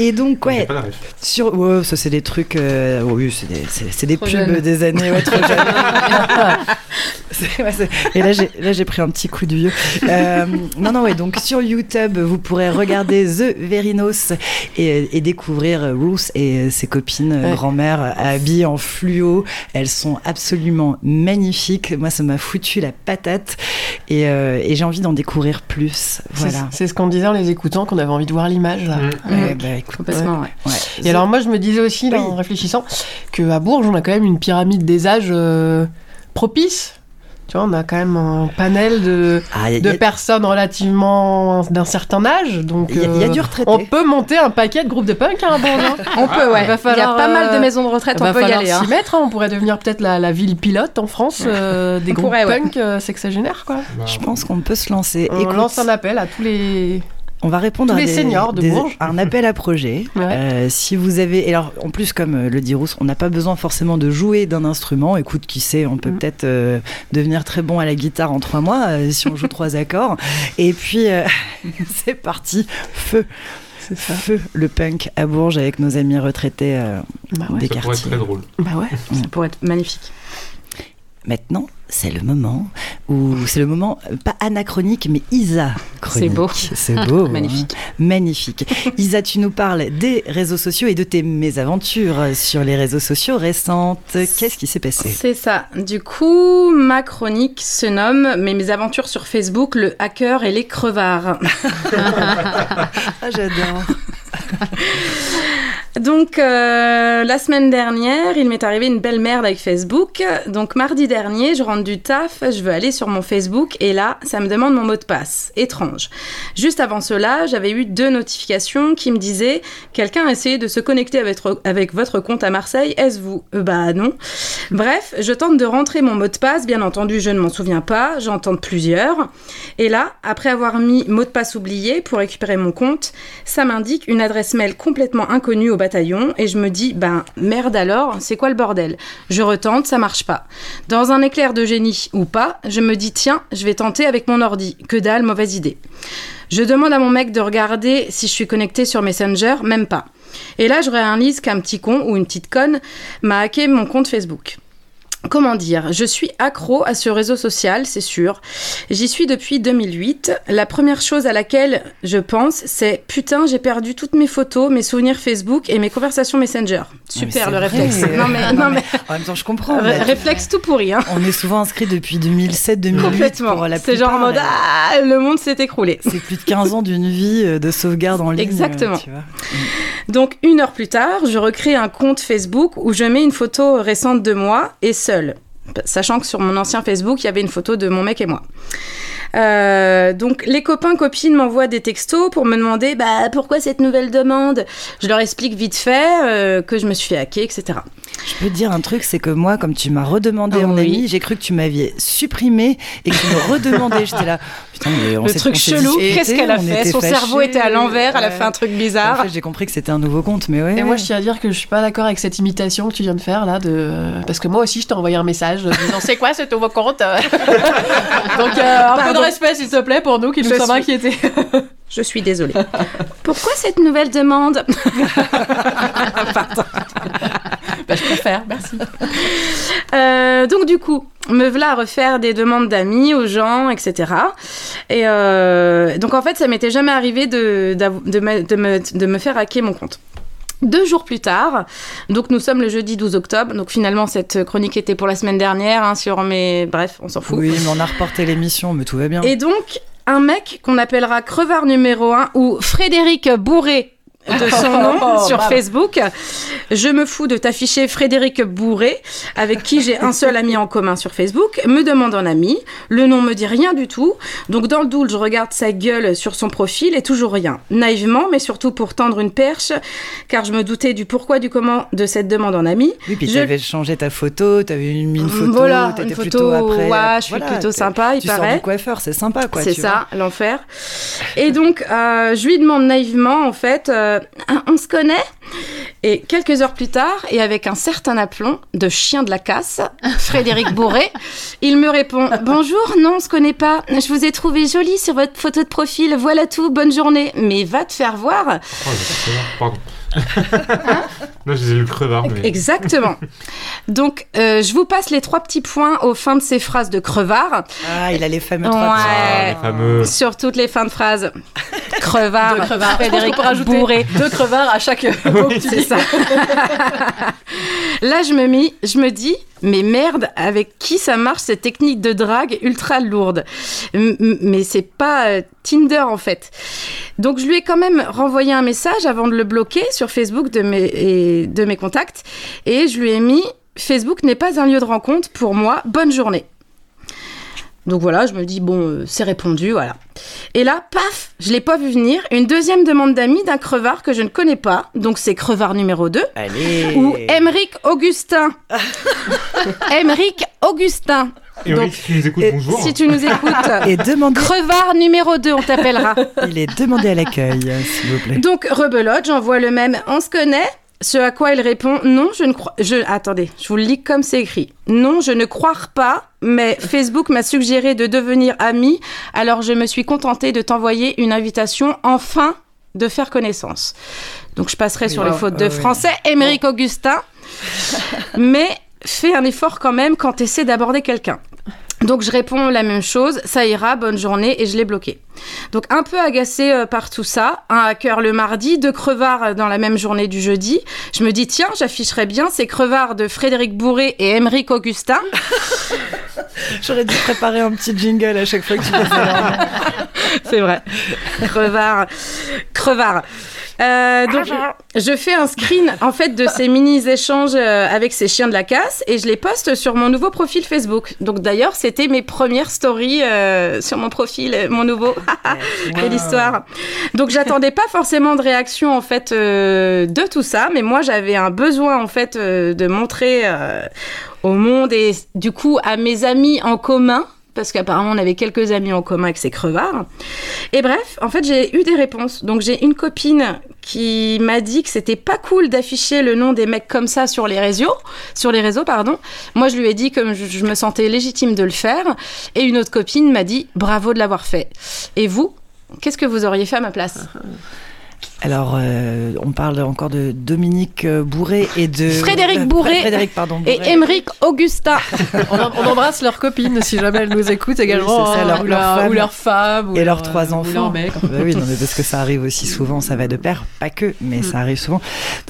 Et donc, ouais, pas la ref. sur. ouais, ça, c'est des trucs. euh, oui, c'est des, c'est- c'est des pubs jeune. des années ouais, trop [LAUGHS] ouais, Et là, j'ai là, j'ai pris un petit coup de vieux. Euh, non, non, ouais, donc sur YouTube, vous pourrez regarder The Verinos et, et découvrir Ruth et ses copines, Ouais. grand-mère, habillées en fluo. Elles sont absolument magnifiques. Moi, ça m'a foutu la patate et, euh, et j'ai envie d'en découvrir plus. C'est- Voilà. C'est ce qu'on disait en les écoutant, qu'on avait envie de voir l'image. là. Mm. Ouais, bah, écoute, Complètement, ouais. ouais. Et alors moi je me disais aussi là, Oui. en réfléchissant qu'à Bourges on a quand même une pyramide des âges euh, propice. Tu vois, on a quand même un panel de, Ah, a- de a- personnes relativement d'un certain âge, donc Il y, a- y a euh, du retraité. on peut monter un paquet de groupes de punk hein, à Bourges. hein. [LAUGHS] On peut, ouais. Il va Il y falloir, a pas mal de euh, maisons de retraite, va on peut y falloir aller. hein. s'y mettre, hein. on pourrait devenir peut-être la, la ville pilote en France euh, [LAUGHS] des On groupes pourrait, ouais. punk euh, sexagénaires quoi. Bah, Je pense qu'on peut se lancer. On Écoute, lance un appel à tous les On va répondre Tous à les des- seniors de des- Bourges. un appel à projet. [LAUGHS] Ouais. Euh, si vous avez, et alors en plus comme euh, le dit Rousse, on n'a pas besoin forcément de jouer d'un instrument. Écoute, qui sait, on peut Mm. peut-être euh, devenir très bon à la guitare en trois mois euh, si on joue trois [LAUGHS] accords. Et puis euh, [LAUGHS] c'est parti, feu. Ça. Feu le punk à Bourges avec nos amis retraités euh, Bah ouais. des ça pourrait être quartiers. très drôle. Bah ouais. Ça pourrait être magnifique. Maintenant, c'est le moment où c'est le moment euh, pas anachronique mais Isa C'est beau. C'est beau. hein. Magnifique. Magnifique. [LAUGHS] Isa, tu nous parles des réseaux sociaux et de tes mésaventures sur les réseaux sociaux récentes. Qu'est-ce qui s'est passé? C'est ça. Du coup, ma chronique se nomme Mes mes aventures sur Facebook, le hacker et les crevards. Ah, j'adore. [LAUGHS] Donc, euh, la semaine dernière, il m'est arrivé une belle merde avec Facebook. Donc, mardi dernier, je rentre du taf, je veux aller sur mon Facebook et là, ça me demande mon mot de passe. Étrange. Juste avant cela, j'avais eu deux notifications qui me disaient Quelqu'un a essayé de se connecter avec, votre compte à Marseille, est-ce vous? Euh, Bah non. Bref, je tente de rentrer mon mot de passe, bien entendu, je ne m'en souviens pas, j'en tente plusieurs. Et là, après avoir mis mot de passe oublié pour récupérer mon compte, ça m'indique une adresse mail complètement inconnue au bataillon et je me dis, ben merde alors, c'est quoi le bordel? Je retente, ça marche pas. Dans un éclair de génie ou pas, je me dis, tiens, je vais tenter avec mon ordi. Que dalle, mauvaise idée. Je demande à mon mec de regarder si je suis connectée sur Messenger, même pas. Et là, je réalise qu'un petit con ou une petite conne m'a hacké mon compte Facebook. Comment dire Je suis accro à ce réseau social, c'est sûr. J'y suis depuis 2008. La première chose à laquelle je pense, c'est putain, j'ai perdu toutes mes photos, mes souvenirs Facebook et mes conversations Messenger. Super le réflexe. Non mais, non, mais En même temps, je comprends. ré- réflexe tout pourri. Hein. On est souvent inscrit depuis 2007-2008 Complètement. pour la C'est genre en mode ah, le monde s'est écroulé. C'est plus de 15 ans d'une vie euh, de sauvegarde en ligne. Exactement. tu vois. Donc une heure plus tard, je recrée un compte Facebook où je mets une photo récente de moi et seule. Sachant que sur mon ancien Facebook, il y avait une photo de mon mec et moi. Euh, donc les copains copines m'envoient des textos pour me demander bah pourquoi cette nouvelle demande? Je leur explique vite fait euh, que je me suis fait hacker, etc. Je peux te dire un truc, c'est que moi, comme tu m'as redemandé en Oui. ami, j'ai cru que tu m'aviez supprimé et que tu me redemandais. [LAUGHS] J'étais là, putain, mais on Le truc chelou, qu'est-ce qu'elle a fait Son cerveau était à l'envers, elle a fait un truc En bizarre. fait, j'ai compris que c'était un nouveau compte, mais ouais. Et moi, je tiens à dire que je suis pas d'accord avec cette imitation que tu viens de faire là, de parce que moi aussi, je t'ai envoyé un message disant c'est quoi ce nouveau compte [LAUGHS] Donc euh, un peu de respect, s'il te plaît, pour nous qui nous Je sommes suis- inquiétés. [LAUGHS] Je suis désolée. [LAUGHS] Pourquoi cette nouvelle demande? Bah, je préfère, merci. [LAUGHS] Euh, donc du coup, me voilà à refaire des demandes d'amis aux gens, etc. Et euh, donc en fait, ça m'était jamais arrivé de, de, me, de, me, de me faire hacker mon compte. Deux jours plus tard, donc nous sommes le jeudi 12 octobre, donc finalement cette chronique était pour la semaine dernière, hein, sur mes... Bref, on s'en fout. Oui, mais on a reporté l'émission, mais tout va bien. Et donc, un mec qu'on appellera crevard numéro 1 ou Frédéric Bourré de son nom [LAUGHS] Oh, sur. Facebook. Je me fous de t'afficher Frédéric Bourré, avec qui j'ai un seul ami en commun sur Facebook, me demande en ami. Le nom me dit rien du tout. Donc dans le doute, je regarde sa gueule sur son profil et toujours rien. Naïvement, mais surtout pour tendre une perche, car je me doutais du pourquoi du comment de cette demande en ami. Oui, puis Je- tu avais changé ta photo, tu avais mis une photo, Voilà, t'étais une plutôt photo, après. ouais, je suis voilà, plutôt sympa, il tu sors paraît. du coiffeur, c'est sympa quoi. C'est ça, l'enfer. Et donc, euh, je lui demande naïvement, en fait, euh, on se connaît Et quelques heures plus tard, et avec un certain aplomb de chien de la casse, [LAUGHS] Frédéric Bourré, il me répond Bonjour, non, on se connaît pas. Je vous ai trouvé jolie sur votre photo de profil. Voilà tout, bonne journée. Mais va te faire voir. Oh, pardon. non, j'ai le crevard, mais... Exactement. Donc, euh, je vous passe les trois petits points aux fins de ces phrases de crevard. Ah, il a les fameux Ouais. trois Ah, les fameux... Sur toutes les fins de phrases. Crevard, Deux crevards. Frédéric Je Bourré. deux crevards à chaque mot que tu C'est dis. ça. [LAUGHS] Là, je me, mis, je me dis, mais merde, avec qui ça marche cette technique de drague ultra lourde? Mais c'est pas euh, Tinder en fait. Donc, je lui ai quand même renvoyé un message avant de le bloquer sur Facebook de mes, de mes contacts. Et je lui ai mis Facebook n'est pas un lieu de rencontre pour moi. Bonne journée. Donc voilà, je me dis, bon, euh, c'est répondu, voilà. Et là, paf, je l'ai pas vu venir. Une deuxième demande d'amis d'un crevard que je ne connais pas. Donc c'est crevard numéro 2. Allez. Ou Émeric Augustin. [LAUGHS] Émeric Augustin. Et Donc, oui, si tu nous écoutes, et bonjour. Si tu nous écoutes. [LAUGHS] Et demandez, Crevard numéro 2, on t'appellera. il est demandé à l'accueil, euh, s'il vous plaît. Donc rebelote, j'envoie le même on se connaît. Ce à quoi il répond non, je ne crois. Je attendez, je vous le lis comme c'est écrit. Non, je ne crois pas, mais Facebook m'a suggéré de devenir ami, alors je me suis contentée de t'envoyer une invitation enfin de faire connaissance. Donc je passerai sur les fautes de ouais, français. Émeric Augustin, mais fais un effort quand même quand tu essaies d'aborder quelqu'un. Donc je réponds la même chose, ça ira, bonne journée, et je l'ai bloqué. Donc un peu agacée euh, par tout ça, un hacker le mardi, deux crevards dans la même journée du jeudi. Je me dis tiens, j'afficherai bien ces crevards de Frédéric Bourré et Émeric Augustin. [LAUGHS] J'aurais dû préparer un petit jingle à chaque fois que tu leur [LAUGHS] nom. C'est vrai. crevard, crevard. Euh, donc je, je fais un screen en fait de ces mini échanges euh, avec ces chiens de la casse et je les poste sur mon nouveau profil Facebook. Donc d'ailleurs c'était mes premières stories euh, sur mon profil, euh, mon nouveau. [LAUGHS] Quelle histoire. Donc j'attendais pas forcément de réaction en fait euh, de tout ça, mais moi j'avais un besoin en fait euh, de montrer euh, au monde et du coup à mes amis en commun. Parce qu'apparemment, on avait quelques amis en commun avec ces crevards. Et bref, en fait, j'ai eu des réponses. Donc, j'ai une copine qui m'a dit que c'était pas cool d'afficher le nom des mecs comme ça sur les réseaux. Sur les réseaux, pardon. Moi, je lui ai dit que je, je me sentais légitime de le faire. Et une autre copine m'a dit bravo de l'avoir fait. Et vous, qu'est-ce que vous auriez fait à ma place? Alors, euh, on parle encore de Dominique euh, Bourré et de... Frédéric euh, Bourré Frédéric, pardon. Et. Émeric Augustin. [LAUGHS] On, em- on embrasse leurs copines si jamais elles nous écoutent également. Oui, c'est ça, hein, leur- ou, leur leur, femme. ou leurs femmes. Et leur- leurs trois ou enfants. Bah oui, non, mais parce que ça arrive aussi souvent, ça va de pair, pas que, mais ça arrive souvent.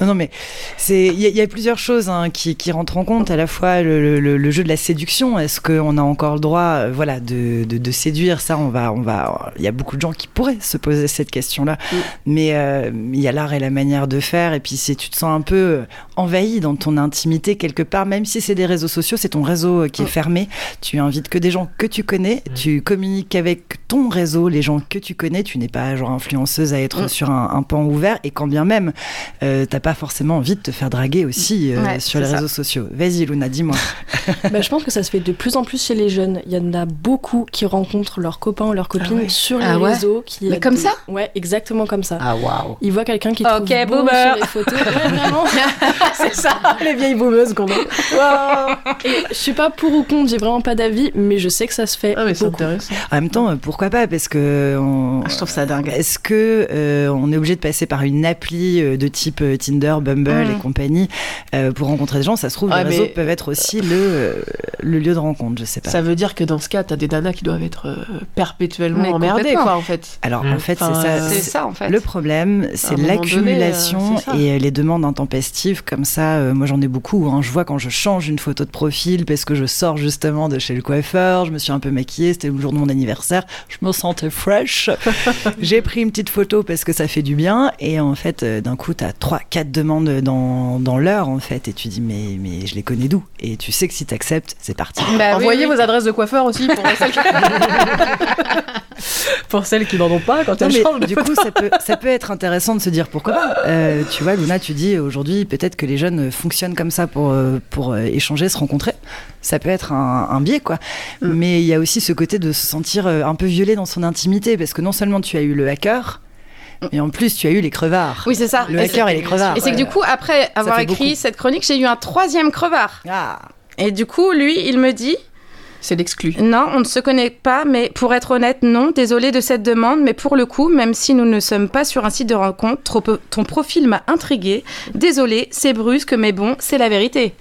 Non, non, mais c'est, il y, a- il y a plusieurs choses hein, qui, qui rentrent en compte. À la fois le, le- le jeu de la séduction. Est-ce qu'on a encore le droit, voilà, de, de, de séduire? Ça, on va, on va. Il y a beaucoup de gens qui pourraient se poser cette question-là, mais euh, il y a l'art et la manière de faire. Et puis, si tu te sens un peu euh, envahi dans ton intimité quelque part, même si c'est des réseaux sociaux, c'est ton réseau euh, qui est fermé. Tu invites que des gens que tu connais. Tu communiques avec ton réseau, les gens que tu connais. Tu n'es pas genre influenceuse à être Mm. sur un, un pan ouvert. Et quand bien même, euh, t'as pas forcément envie de te faire draguer aussi euh, Ouais, sur c'est les ça. réseaux sociaux. Vas-y, Luna, dis-moi. [LAUGHS] Bah, je pense que ça se fait de plus en plus chez les jeunes. Il y en a beaucoup qui rencontrent leurs copains ou leurs copines ouais. sur les Ah ouais réseaux. Qui Mais comme ça Ouais, exactement comme ça. Ah, Ils voient quelqu'un qui Ok, trouve beau boomer. sur les photos. Ouais, vraiment. [LAUGHS] C'est ça, les vieilles boumeuses qu'on a. Et je suis pas pour ou contre, j'ai vraiment pas d'avis, mais je sais que ça se fait Ah, mais c'est beaucoup. intéressant. En même temps, pourquoi pas Parce que on- Je trouve ça dingue. Est-ce que euh, on est obligé de passer par une appli euh, de type euh, Tinder, Bumble Mm. et compagnie euh, pour rencontrer des gens? Ça se trouve, Ouais, les réseaux mais- peuvent être aussi le, le lieu de rencontre. Je sais pas. Ça veut dire que dans ce cas, t'as des nanas qui doivent être perpétuellement Mais emmerdées, quoi, en fait. Alors Mm. en fait, Enfin, c'est ça. C'est ça en fait. Le problème, c'est l'accumulation euh, et euh, les demandes intempestives. Comme ça, euh, moi j'en ai beaucoup. hein. Je vois quand je change une photo de profil parce que je sors justement de chez le coiffeur, je me suis un peu maquillée, c'était le jour de mon anniversaire, je me sentais fresh. [LAUGHS] J'ai pris une petite photo parce que ça fait du bien. Et en fait, euh, d'un coup, tu as 3, 4 demandes dans, dans l'heure en fait. Et tu dis, mais, mais je les connais d'où? Et tu sais que si tu acceptes, c'est parti. Bah Envoyez oui. vos adresses de coiffeur aussi pour [LAUGHS] celles qui, [LAUGHS] pour celles qui n'en ont pas quand Non, elles mais changent de du coup, ça peut, ça peut être intéressant de se dire pourquoi pas. Euh, tu vois, Luna, tu dis aujourd'hui, peut-être que les jeunes fonctionnent comme ça pour, euh, pour euh, échanger, se rencontrer. Ça peut être un, un biais, quoi. Mm. Mais il y a aussi ce côté de se sentir un peu violé dans son intimité, parce que non seulement tu as eu le hacker, mais en plus tu as eu les crevards. Oui, c'est ça. Le Et hacker et les crevards. Et c'est que du coup, après avoir écrit beaucoup. cette chronique, j'ai eu un troisième crevard. Ah. Et du coup, lui, il me dit C'est l'exclu. Non, on ne se connaît pas, mais pour être honnête, non. Désolé de cette demande, mais pour le coup, même si nous ne sommes pas sur un site de rencontre, trop- ton profil m'a intrigué. Désolé, c'est brusque, mais bon, c'est la vérité.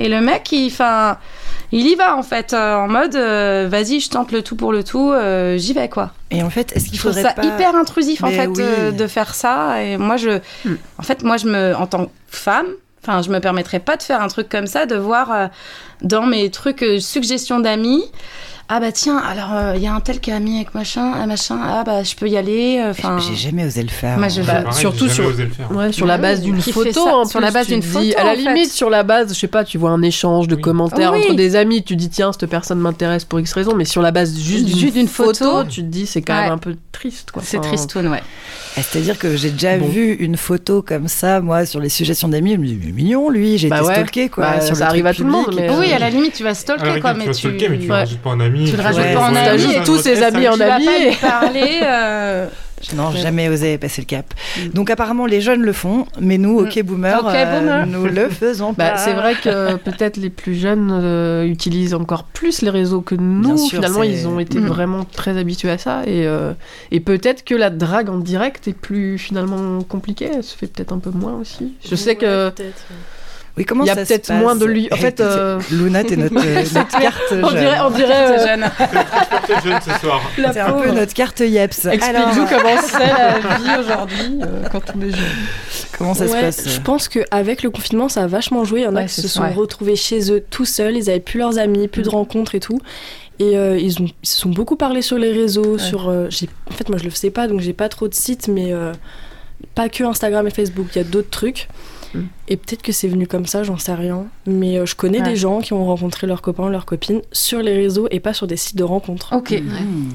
Et le mec, il, enfin, il y va en fait, euh, en mode euh, vas-y, je tente le tout pour le tout, euh, j'y vais quoi. Et en fait, est-ce qu'il Je trouve faudrait ça pas... hyper intrusif en fait oui. de faire ça. Et moi, je, Hmm. en fait, moi, je me, en tant que femme, enfin, je me permettrais pas de faire un truc comme ça, de voir euh, dans mes trucs euh, suggestions d'amis. Ah bah tiens, alors euh, il y a un tel qui est ami avec machin, un machin. Ah bah je peux y aller. euh, Enfin, J'ai jamais osé le faire. Moi, je- Pareil, Bah, j'ai surtout jamais sur- osé le faire. Ouais, sur la base d'une photo ça en sur la base d'une photo, à la fait. limite sur la base je sais pas tu vois un échange de Oui. commentaires Oui. entre des amis tu dis tiens cette personne m'intéresse pour X raison mais sur la base juste d'une Juste d'une photo, photo. tu te dis c'est quand Ouais. même un peu triste quoi c'est Enfin, tristoun, ouais. Ah, C'est-à-dire que j'ai déjà Bon. vu une photo comme ça, moi, sur les suggestions d'amis. Je me dis, mais mignon, lui, j'ai Bah été stalké, quoi. Bah, ça arrive à tout le monde. Oui, à la limite, tu vas Ah, stalker oui, quoi, tu mais vas tu. stalker, mais tu pas en ami. Tu le rajoutes Ouais, pas en ami. et tous ses amis en Tu vas ami. pas lui parler. euh, Non, jamais osé passer le cap. Donc apparemment, les jeunes le font, mais nous, ok boomer, Ok, euh, boomer. nous le [LAUGHS] faisons pas. Bah, c'est vrai que peut-être les plus jeunes euh, utilisent encore plus les réseaux que nous. Sûr, Finalement, ils ont été Mm. vraiment très habitués à ça. Et, euh, et peut-être que la drague en direct est plus finalement compliquée. Elle se fait peut-être un peu moins aussi. Je sais que. Oui, comment il y a ça se peut-être passe moins de lui- en fait, euh, Luna, t'es notre, [LAUGHS] euh, notre carte On jeune. dirait, on dirait jeune. [LAUGHS] T'es jeune ce soir. la C'est un peu notre carte Yeps. Alors, Explique-nous comment [LAUGHS] c'est la vie aujourd'hui euh, quand on est jeune. comment ça se passe Je pense qu'avec le confinement, ça a vachement joué. Il y en a Ouais, qui se sont Ouais. retrouvés chez eux tout seuls, ils avaient plus leurs amis, plus de rencontres et tout. Et euh, ils, ont, ils se sont beaucoup parlé sur les réseaux. Sur, euh, en fait, moi je le faisais pas, donc j'ai pas trop de sites, mais euh, pas que Instagram et Facebook, il y a d'autres trucs. Mm. Et peut-être que c'est venu comme ça, j'en sais rien. Mais euh, je connais Ouais. des gens qui ont rencontré leurs copains, leurs copines sur les réseaux et pas sur des sites de rencontres. Ok. Hmm.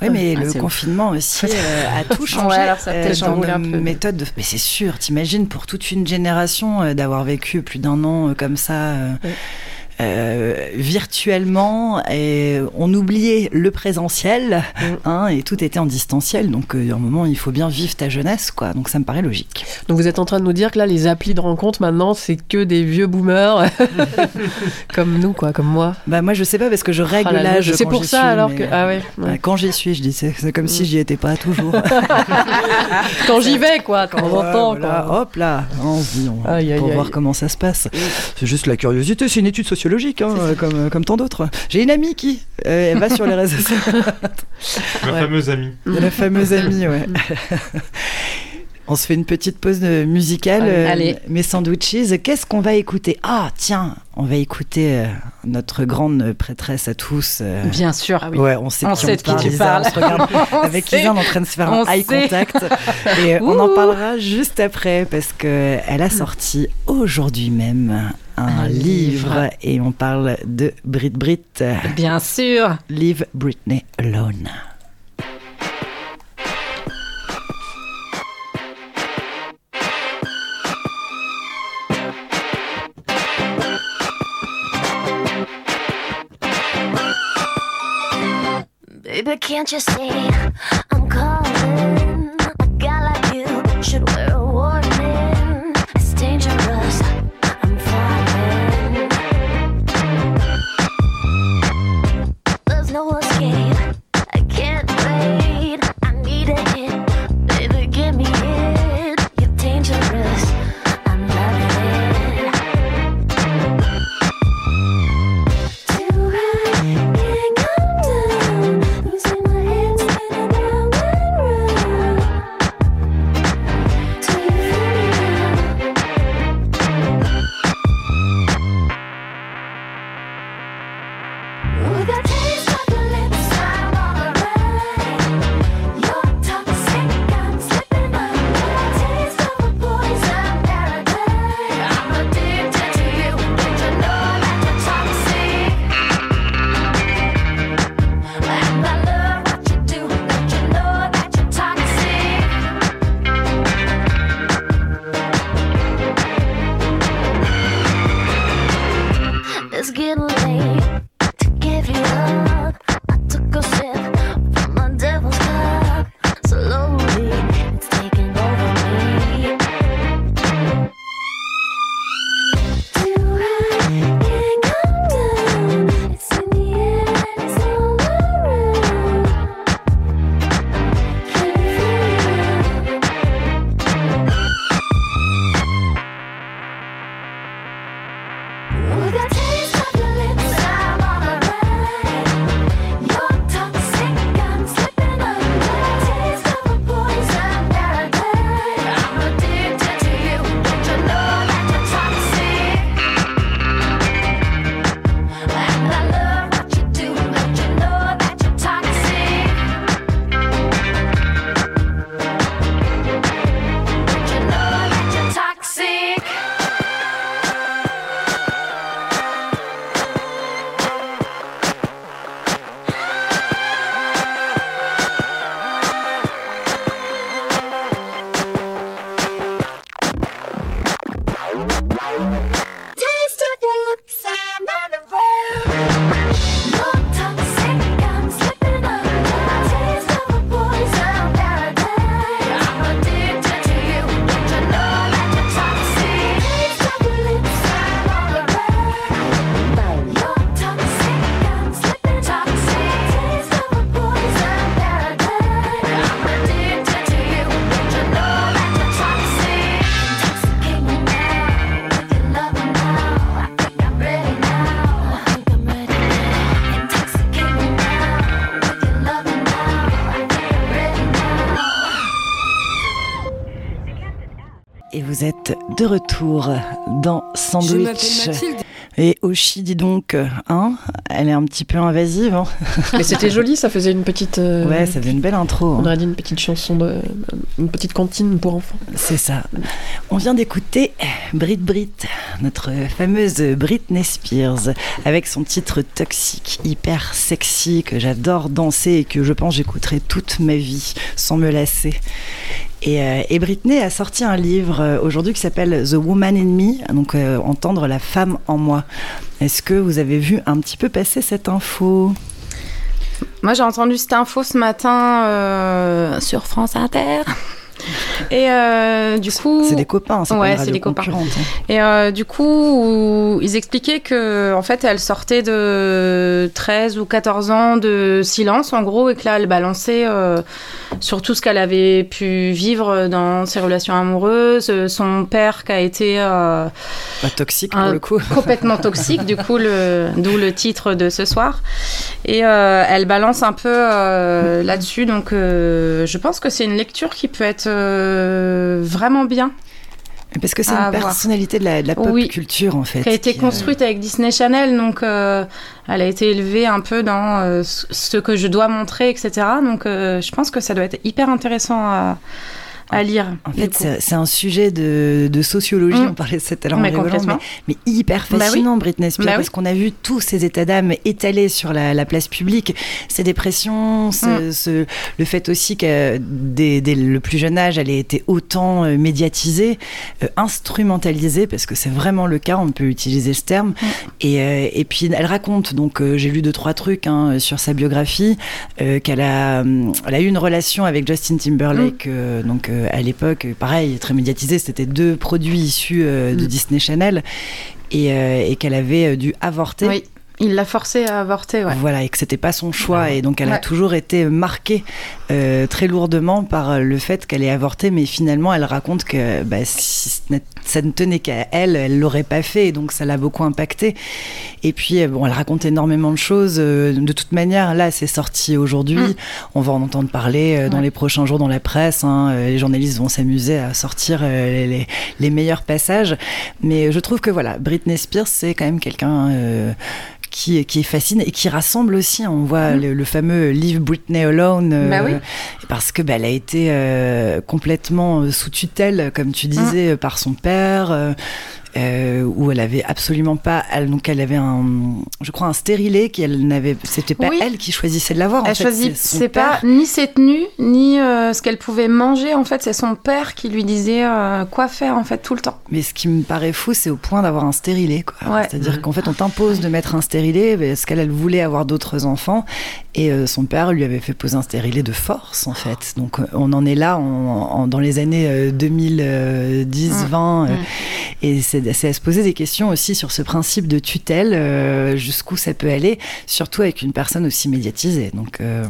Oui, mais Ah, le ouf. confinement aussi [LAUGHS] euh, a tout changé Ouais, alors ça peut-être dans chamboulé nos un peu. méthodes. de- Mais c'est sûr, t'imagines pour toute une génération euh, d'avoir vécu plus d'un an euh, comme ça. euh, Ouais. Euh, virtuellement et on oubliait le présentiel Mm. hein, et tout était en distanciel donc euh, à un moment il faut bien vivre ta jeunesse quoi donc ça me paraît logique Donc vous êtes en train de nous dire que là, les applis de rencontre maintenant, c'est que des vieux boomers [LAUGHS] comme nous, quoi, comme moi. bah moi je sais pas parce que je règle Ah l'âge C'est quand pour ça suis, alors que euh, ah ouais. bah, ouais. quand j'y suis je dis c'est c'est comme si j'y étais pas toujours [LAUGHS] Quand j'y vais, quoi, de temps en Ouais, temps. voilà, quoi. hop là, on se dit, on- Aïe, pour aïe. voir comment ça se passe. C'est juste la curiosité, c'est une étude sociologique, hein, comme, comme tant d'autres. J'ai une amie qui, euh, elle va sur les réseaux [LAUGHS] sociaux, Ma Ouais. fameuse amie. la fameuse amie, ouais. On se fait une petite pause musicale, Allez. euh, Allez. mes sandwiches. Qu'est-ce qu'on va écouter? Ah, tiens, on va écouter euh, notre grande prêtresse à tous. euh, Bien sûr. Ouais, on sait, On de sait de qui tu Lisa, parles. On se regarde [LAUGHS] On avec sait. Lisa, on est en train de se faire un eye sait. contact. Et on en parlera juste après parce que elle a sorti aujourd'hui même un, Un livre. livre. et on parle de Brit Brit. Bien sûr. Leave Britney Alone. Baby, can't you see? I'm calling? A guy like you should wear vous êtes de retour dans Sandwich. Et Oshi, dis donc, hein, elle est un petit peu invasive. Hein [LAUGHS] Mais c'était joli, ça faisait une petite. euh, ouais, ça faisait une belle intro. On hein. aurait dit une petite chanson de. Une petite cantine pour enfants. C'est ça. On vient d'écouter Brit Brit, notre fameuse Britney Spears, avec son titre toxique, hyper sexy, que j'adore danser et que je pense j'écouterai toute ma vie sans me lasser. Et, euh, et Britney a sorti un livre euh, aujourd'hui qui s'appelle The Woman in Me, donc euh, entendre la femme en moi. Est-ce que vous avez vu un petit peu passer cette info? Moi, j'ai entendu cette info ce matin sur France Inter. Et euh, du coup, C'est des copains, c'est pas Ouais, une c'est des copains. hein. Et euh, du coup, ils expliquaient que, en fait, elle sortait de 13 ou 14 ans de silence, en gros, et que là, elle balançait euh, sur tout ce qu'elle avait pu vivre dans ses relations amoureuses, son père qui a été Pas toxique un- pour le coup. [LAUGHS] complètement toxique, du coup, d'où le titre de ce soir. Et elle balance un peu là-dessus, donc je pense que c'est une lecture qui peut être vraiment bien. Parce que c'est une personnalité de la, de la pop Oui. culture en fait. qui a été qui, euh, construite avec Disney Channel, donc euh, elle a été élevée un peu dans euh, ce ce que je dois montrer, etc. Donc euh, je pense que ça doit être hyper intéressant à, à lire. En fait, c'est un sujet de, de sociologie, Mm. on parlait de ça tout à l'heure en Mais mais, mais hyper Bah oui. fascinant, Britney Spears, Bah oui. parce qu'on a vu tous ces états d'âme étalés sur la, la place publique, ces dépressions, ce- Mm. ce- le fait aussi que dès, dès le plus jeune âge, elle ait été autant euh, médiatisée, euh, instrumentalisée, parce que c'est vraiment le cas, on peut utiliser ce terme. Mm. Et, euh, et puis elle raconte, donc euh, j'ai lu deux trois trucs hein, sur sa biographie, qu'elle a, hum, elle a eu une relation avec Justin Timberlake, donc à l'époque, euh, pareil, très médiatisé, c'était deux produits issus euh, de Mm. Disney Channel, et, euh, et qu'elle avait euh, dû avorter. Oui, il l'a forcée à avorter, ouais. Voilà, et que c'était pas son choix, et donc elle a toujours été marquée euh, très lourdement par le fait qu'elle ait avorté, mais finalement elle raconte que bah, si ça ne tenait qu'à elle, elle l'aurait pas fait, et donc ça l'a beaucoup impacté. Et puis euh, bon, elle raconte énormément de choses. euh, De toute manière, là, c'est sorti aujourd'hui. Mm. On va en entendre parler dans Ouais. les prochains jours dans la presse. hein. Les journalistes vont s'amuser à sortir les, les- les meilleurs passages. Mais je trouve que voilà, Britney Spears, c'est quand même quelqu'un. euh, qui, qui fascine et qui rassemble aussi. On voit le, le fameux Leave Britney Alone, euh. Bah oui. parce que bah, elle a été euh, complètement euh, sous tutelle, comme tu disais, euh, par son père. Euh, où elle avait absolument pas, elle, donc elle avait un, je crois un stérilet qu'elle n'avait, c'était pas Oui. elle qui choisissait de l'avoir. en Elle fait, choisit, c'est pas ni ses tenues, ni euh, ce qu'elle pouvait manger. En fait, c'est son père qui lui disait euh, quoi faire en fait tout le temps. Mais ce qui me paraît fou, c'est au point d'avoir un stérilet. quoi. Ouais. C'est-à-dire qu'en fait, on t'impose de mettre un stérilet parce qu'elle elle voulait avoir d'autres enfants. Et euh, son père lui avait fait poser un stérilet de force, en fait. Donc on en est là en, en- dans les années euh, 2010, Mm. 20. euh, Mm. Et c'est c'est à se poser des questions aussi sur ce principe de tutelle, euh, jusqu'où ça peut aller, surtout avec une personne aussi médiatisée. Donc, euh,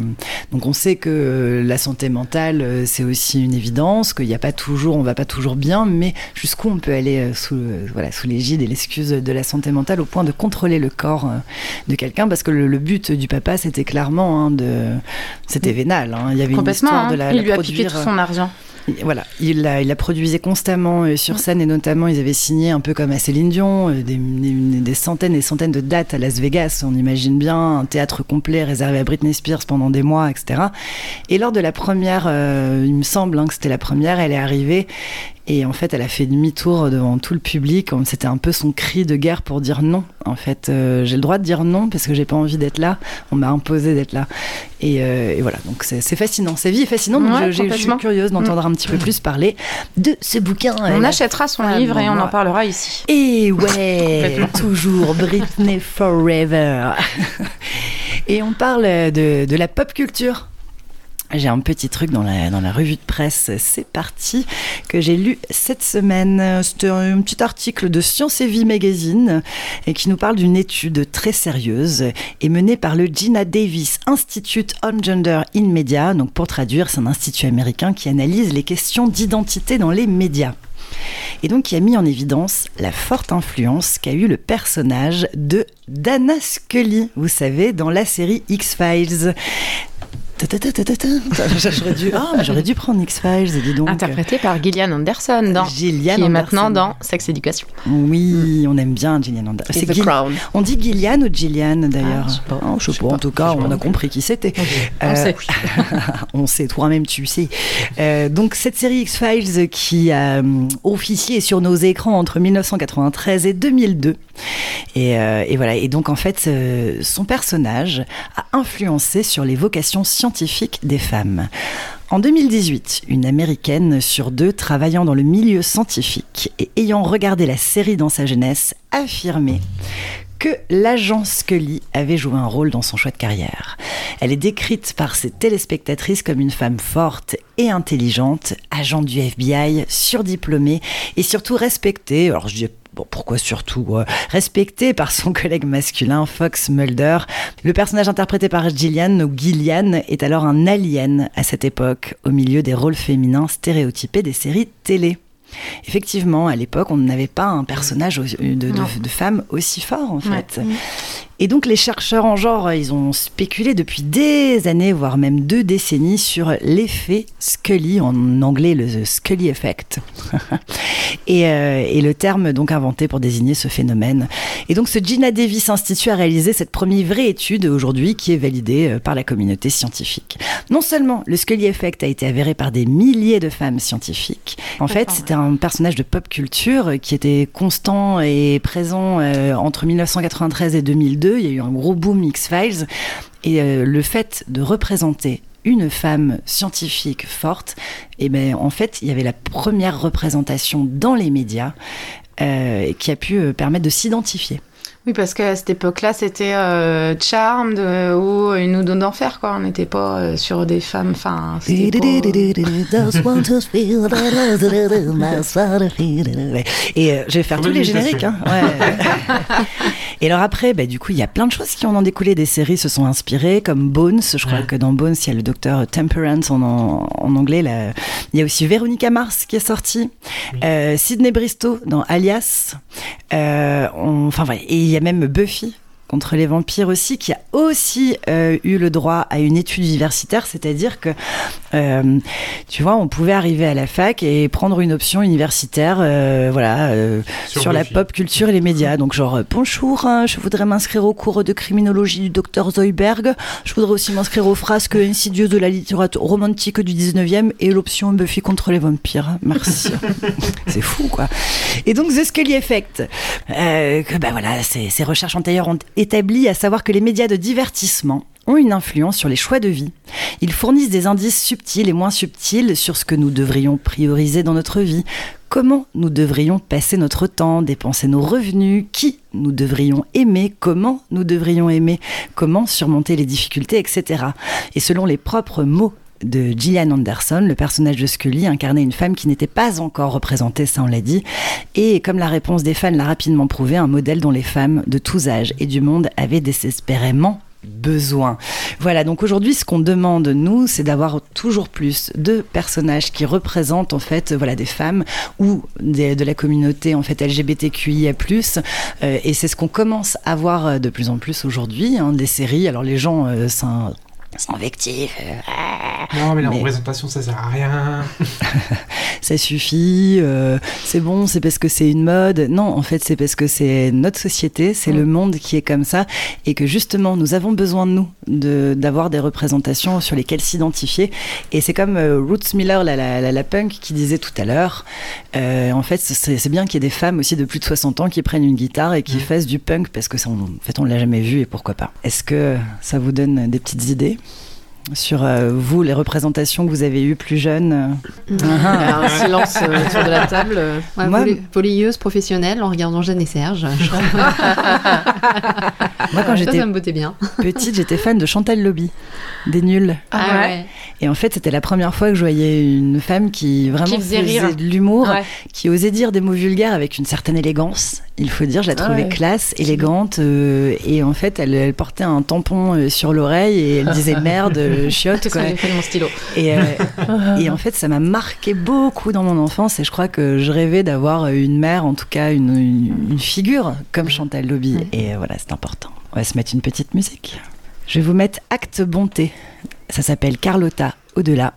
donc on sait que la santé mentale, euh, c'est aussi une évidence, qu'il n'y a pas toujours, on va pas toujours bien, mais jusqu'où on peut aller sous, voilà, sous l'égide et l'excuse de la santé mentale au point de contrôler le corps de quelqu'un, parce que le, le but du papa, c'était clairement hein, de, c'était vénal. hein. Il y avait une histoire hein. de la, Il la lui a piqué produire, tout son argent. Voilà, il la, il la produisait constamment euh, sur scène et notamment ils avaient signé un peu comme à Céline Dion euh, des centaines et centaines de dates à Las Vegas. On imagine bien un théâtre complet réservé à Britney Spears pendant des mois, etc. Et lors de la première, euh, il me semble hein, que c'était la première, elle est arrivée et en fait elle a fait demi-tour devant tout le public. C'était un peu son cri de guerre pour dire non. En fait, euh, j'ai le droit de dire non parce que j'ai pas envie d'être là. On m'a imposé d'être là. Et, euh, et voilà, donc c'est fascinant. Sa vie est fascinante. Ouais, je- suis curieuse d'entendre un petit peu plus parler de ce bouquin. On achètera son Ah, livre et on en parlera ici. Et ouais, toujours Britney Forever. [LAUGHS] Et on parle de, de la pop culture. J'ai un petit truc dans la, dans la revue de presse, c'est parti, que j'ai lu cette semaine. C'était un petit article de Science et Vie Magazine et qui nous parle d'une étude très sérieuse et menée par le Gina Davis Institute on Gender in Media. Donc pour traduire, c'est un institut américain qui analyse les questions d'identité dans les médias et donc qui a mis en évidence la forte influence qu'a eu le personnage de Dana Scully, vous savez, dans la série X-Files. [LAUGHS] J'aurais dû, ah, mais j'aurais dû prendre X-Files, dis donc. Interprété par Gillian Anderson dans, Gillian qui est maintenant dans Sex Education. Oui, on aime bien Gillian Anderson. Et C'est Gil-. On dit Gillian ou Gillian d'ailleurs Ah, je sais pas. Oh, sais pas. En tout cas, on a compris qui c'était. On Euh, sait. on sait, [LAUGHS] toi-même tu sais. Euh, donc cette série X-Files qui a euh, officié sur nos écrans entre 1993 et 2002. Et, euh, et voilà. Et donc en fait, euh, son personnage a influencé sur les vocations scientifiques des femmes. En 2018, une américaine sur deux travaillant dans le milieu scientifique et ayant regardé la série dans sa jeunesse affirmait que l'agent Scully avait joué un rôle dans son choix de carrière. Elle est décrite par ses téléspectatrices comme une femme forte et intelligente, agent du FBI, surdiplômée et surtout respectée. Alors je Bon, pourquoi surtout euh, respectée par son [LAUGHS] collègue masculin Fox Mulder. Le personnage interprété par Gillian ou Gillian est alors un alien à cette époque, au milieu des rôles féminins stéréotypés des séries télé. Effectivement, à l'époque, on n'avait pas un personnage de, de, Non. de femme aussi fort, en Ouais. Et donc, les chercheurs en genre, ils ont spéculé depuis des années, voire même deux décennies, sur l'effet Scully, en anglais le Scully Effect. [LAUGHS] et, euh, et le terme donc inventé pour désigner ce phénomène. Et donc, ce Gina Davis Institute a réalisé cette première vraie étude aujourd'hui qui est validée euh, par la communauté scientifique. Non seulement le Scully Effect a été avéré par des milliers de femmes scientifiques, en fait, c'était un personnage de pop culture euh, qui était constant et présent euh, entre 1993 et 2002. Il y a eu un gros boom X-Files. Et euh, le fait de représenter une femme scientifique forte, et ben en fait, il y avait la première représentation dans les médias euh, qui a pu euh, permettre de s'identifier. Oui, parce qu'à cette époque-là, c'était euh, Charmed euh, ou Une ou deux d'enfer, quoi. On n'était pas euh, sur des femmes. Enfin, [LAUGHS] Et euh, je vais faire Très tous les génériques. hein. Ouais. [LAUGHS] Et alors après, bah, du coup, il y a plein de choses qui en ont découlé. Des séries se sont inspirées, comme Bones. Je crois que dans Bones, il y a le docteur Temperance en, en, en anglais. Là. Il y a aussi Véronica Mars qui est sortie. Euh, Sydney Bristow dans Alias. Euh, Enfin, voilà. Et y a même Buffy contre les vampires aussi, qui a aussi euh, eu le droit à une étude universitaire, c'est-à-dire que, euh, tu vois, on pouvait arriver à la fac et prendre une option universitaire, euh, voilà, Sur sur, la pop culture et les médias. Donc genre, bonjour, hein, je voudrais m'inscrire au cours de criminologie du docteur Zoidberg. Je voudrais aussi m'inscrire aux frasques insidieuses de la littérature romantique du 19e et l'option Buffy contre les vampires. Merci. [LAUGHS] C'est fou, quoi. Et donc, The Scully Effect, que, bah voilà, ces, ces recherches antérieures ont établi à savoir que les médias de divertissement ont une influence sur les choix de vie. Ils fournissent des indices subtils et moins subtils sur ce que nous devrions prioriser dans notre vie, comment nous devrions passer notre temps, dépenser nos revenus, qui nous devrions aimer, comment nous devrions aimer, comment surmonter les difficultés, etc. Et selon les propres mots de Gillian Anderson, le personnage de Scully incarnait une femme qui n'était pas encore représentée, ça on l'a dit, et comme la réponse des fans l'a rapidement prouvé, un modèle dont les femmes de tous âges et du monde avaient désespérément besoin. Voilà, donc aujourd'hui, ce qu'on demande, nous, c'est d'avoir toujours plus de personnages qui représentent, en fait, voilà, des femmes ou de la communauté, en fait, LGBTQIA+. Euh, et c'est ce qu'on commence à voir euh, de plus en plus aujourd'hui, hein, des séries. Alors, les gens euh, s'in- s'invectivent. euh, ah, Non, mais la Mais- représentation, ça sert à rien. [LAUGHS] ça suffit, euh, c'est bon, c'est parce que c'est une mode. Non, en fait, c'est parce que c'est notre société, c'est le monde qui est comme ça, et que justement, nous avons besoin de nous, de- d'avoir des représentations sur lesquelles s'identifier. Et c'est comme euh, Roots Miller, la, la, la- la punk, qui disait tout à l'heure, en fait, c'est bien qu'il y ait des femmes aussi de plus de 60 ans qui prennent une guitare et qui fassent du punk, parce que ça, on- en fait, on l'a jamais vu, et pourquoi pas. Est-ce que ça vous donne des petites idées? Sur euh, vous, les représentations que vous avez eues plus jeunes Ah, un silence euh, autour de la table. euh. Ouais, Moi- volleyeuse professionnelle en regardant Jeanne et Serge. [LAUGHS] Moi, quand ça, j'étais ça me bottait bien. petite, j'étais fan de Chantal Lobby, des nuls. Ah ouais. Et en fait, c'était la première fois que je voyais une femme qui vraiment Qui faisait de l'humour, Ouais. qui osait dire des mots vulgaires avec une certaine élégance. Il faut dire, je la Ah trouvais ouais. classe, élégante. euh, et en fait, elle, elle portait un tampon euh, sur l'oreille et elle disait [LAUGHS] merde, euh, chiotte. Quoi. fait de mon stylo. Et, [LAUGHS] et en fait, ça m'a marqué beaucoup dans mon enfance. Et je crois que je rêvais d'avoir une mère, en tout cas une, une- une figure comme Chantal Lobby. Et voilà, c'est important. On va se mettre une petite musique. Je vais vous mettre Acte Bonté. Ça s'appelle Carlotta Au-delà.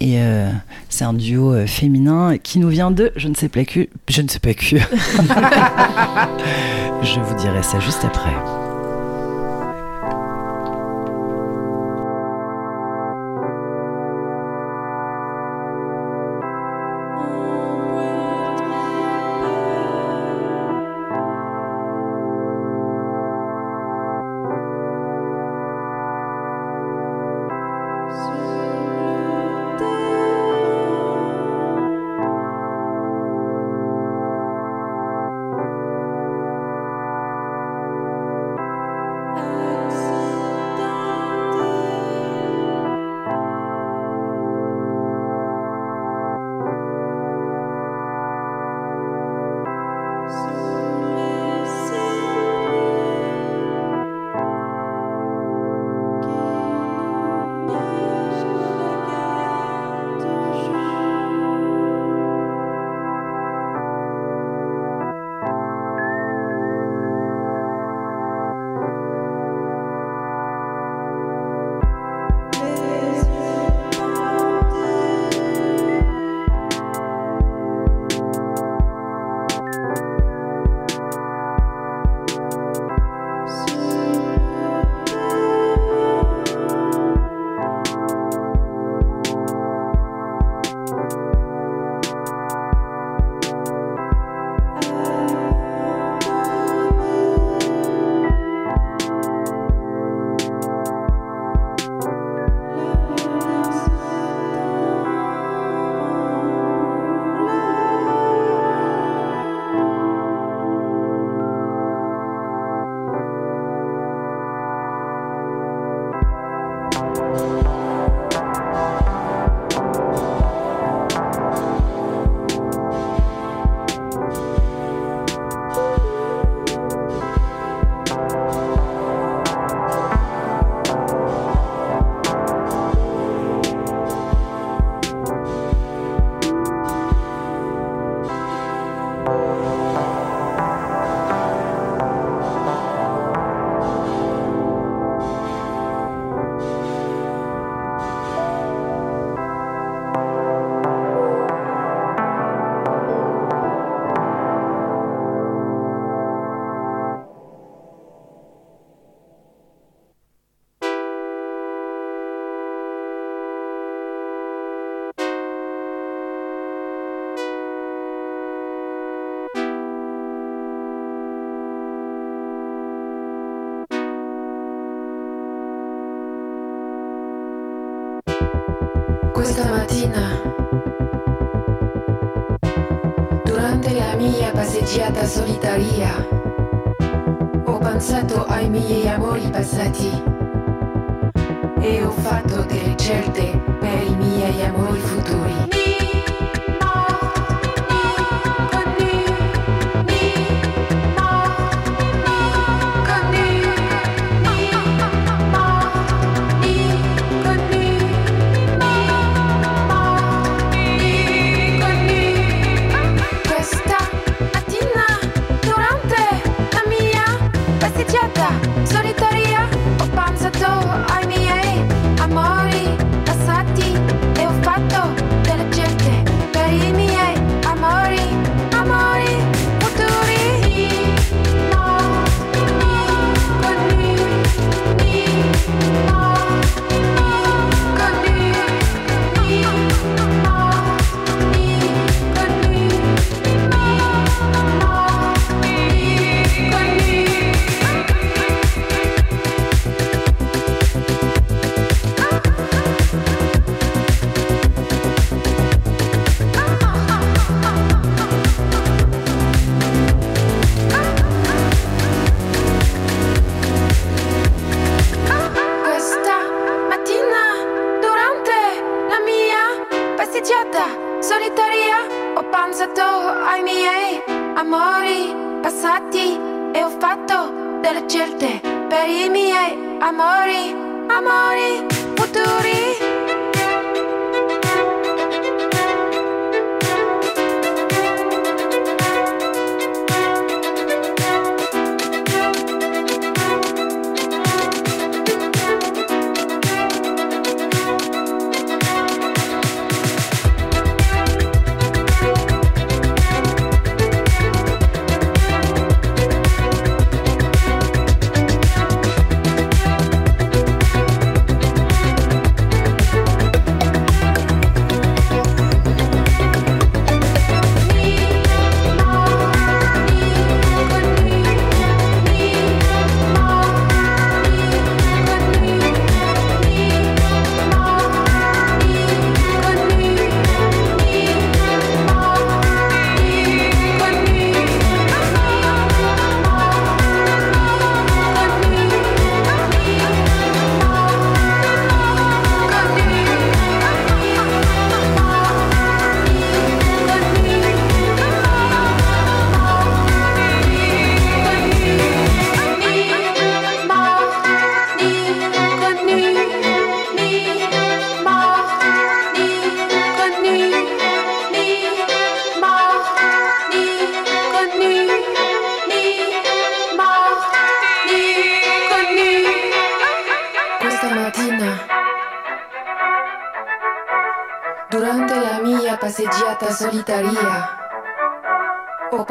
Et euh, c'est un duo euh, féminin qui nous vient de je ne sais pas que je ne sais pas que. [LAUGHS] je vous dirai ça juste après. Questa mattina, durante la mia passeggiata solitaria, ho pensato ai miei amori passati e ho fatto delle scelte per i miei amori futuri.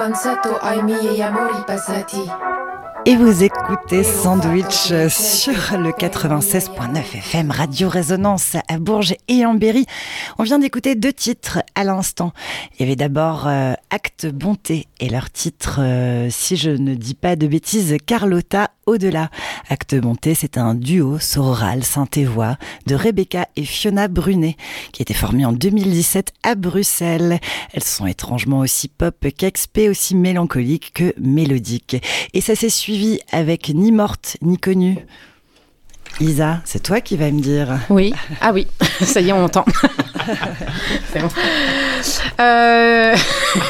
Pensato ai miei amori passati. Et vous écoutez Sandwich sur le 96.9 FM Radio Résonance à Bourges et en Berry. On vient d'écouter deux titres à l'instant. Il y avait d'abord euh, Acte Bonté et leur titre, euh, si je ne dis pas de bêtises, Carlotta Au-delà. Acte Bonté, c'est un duo sororal synthé-voix de Rebecca et Fiona Brunet qui était formé en 2017 à Bruxelles. Elles sont étrangement aussi pop qu'expé, aussi mélancoliques que mélodiques. Et ça s'est suivi avec Ni morte, ni connue. Isa, c'est toi qui vas me dire. Oui. Ah oui, [LAUGHS] ça y est, on entend. [LAUGHS] C'est bon. Euh,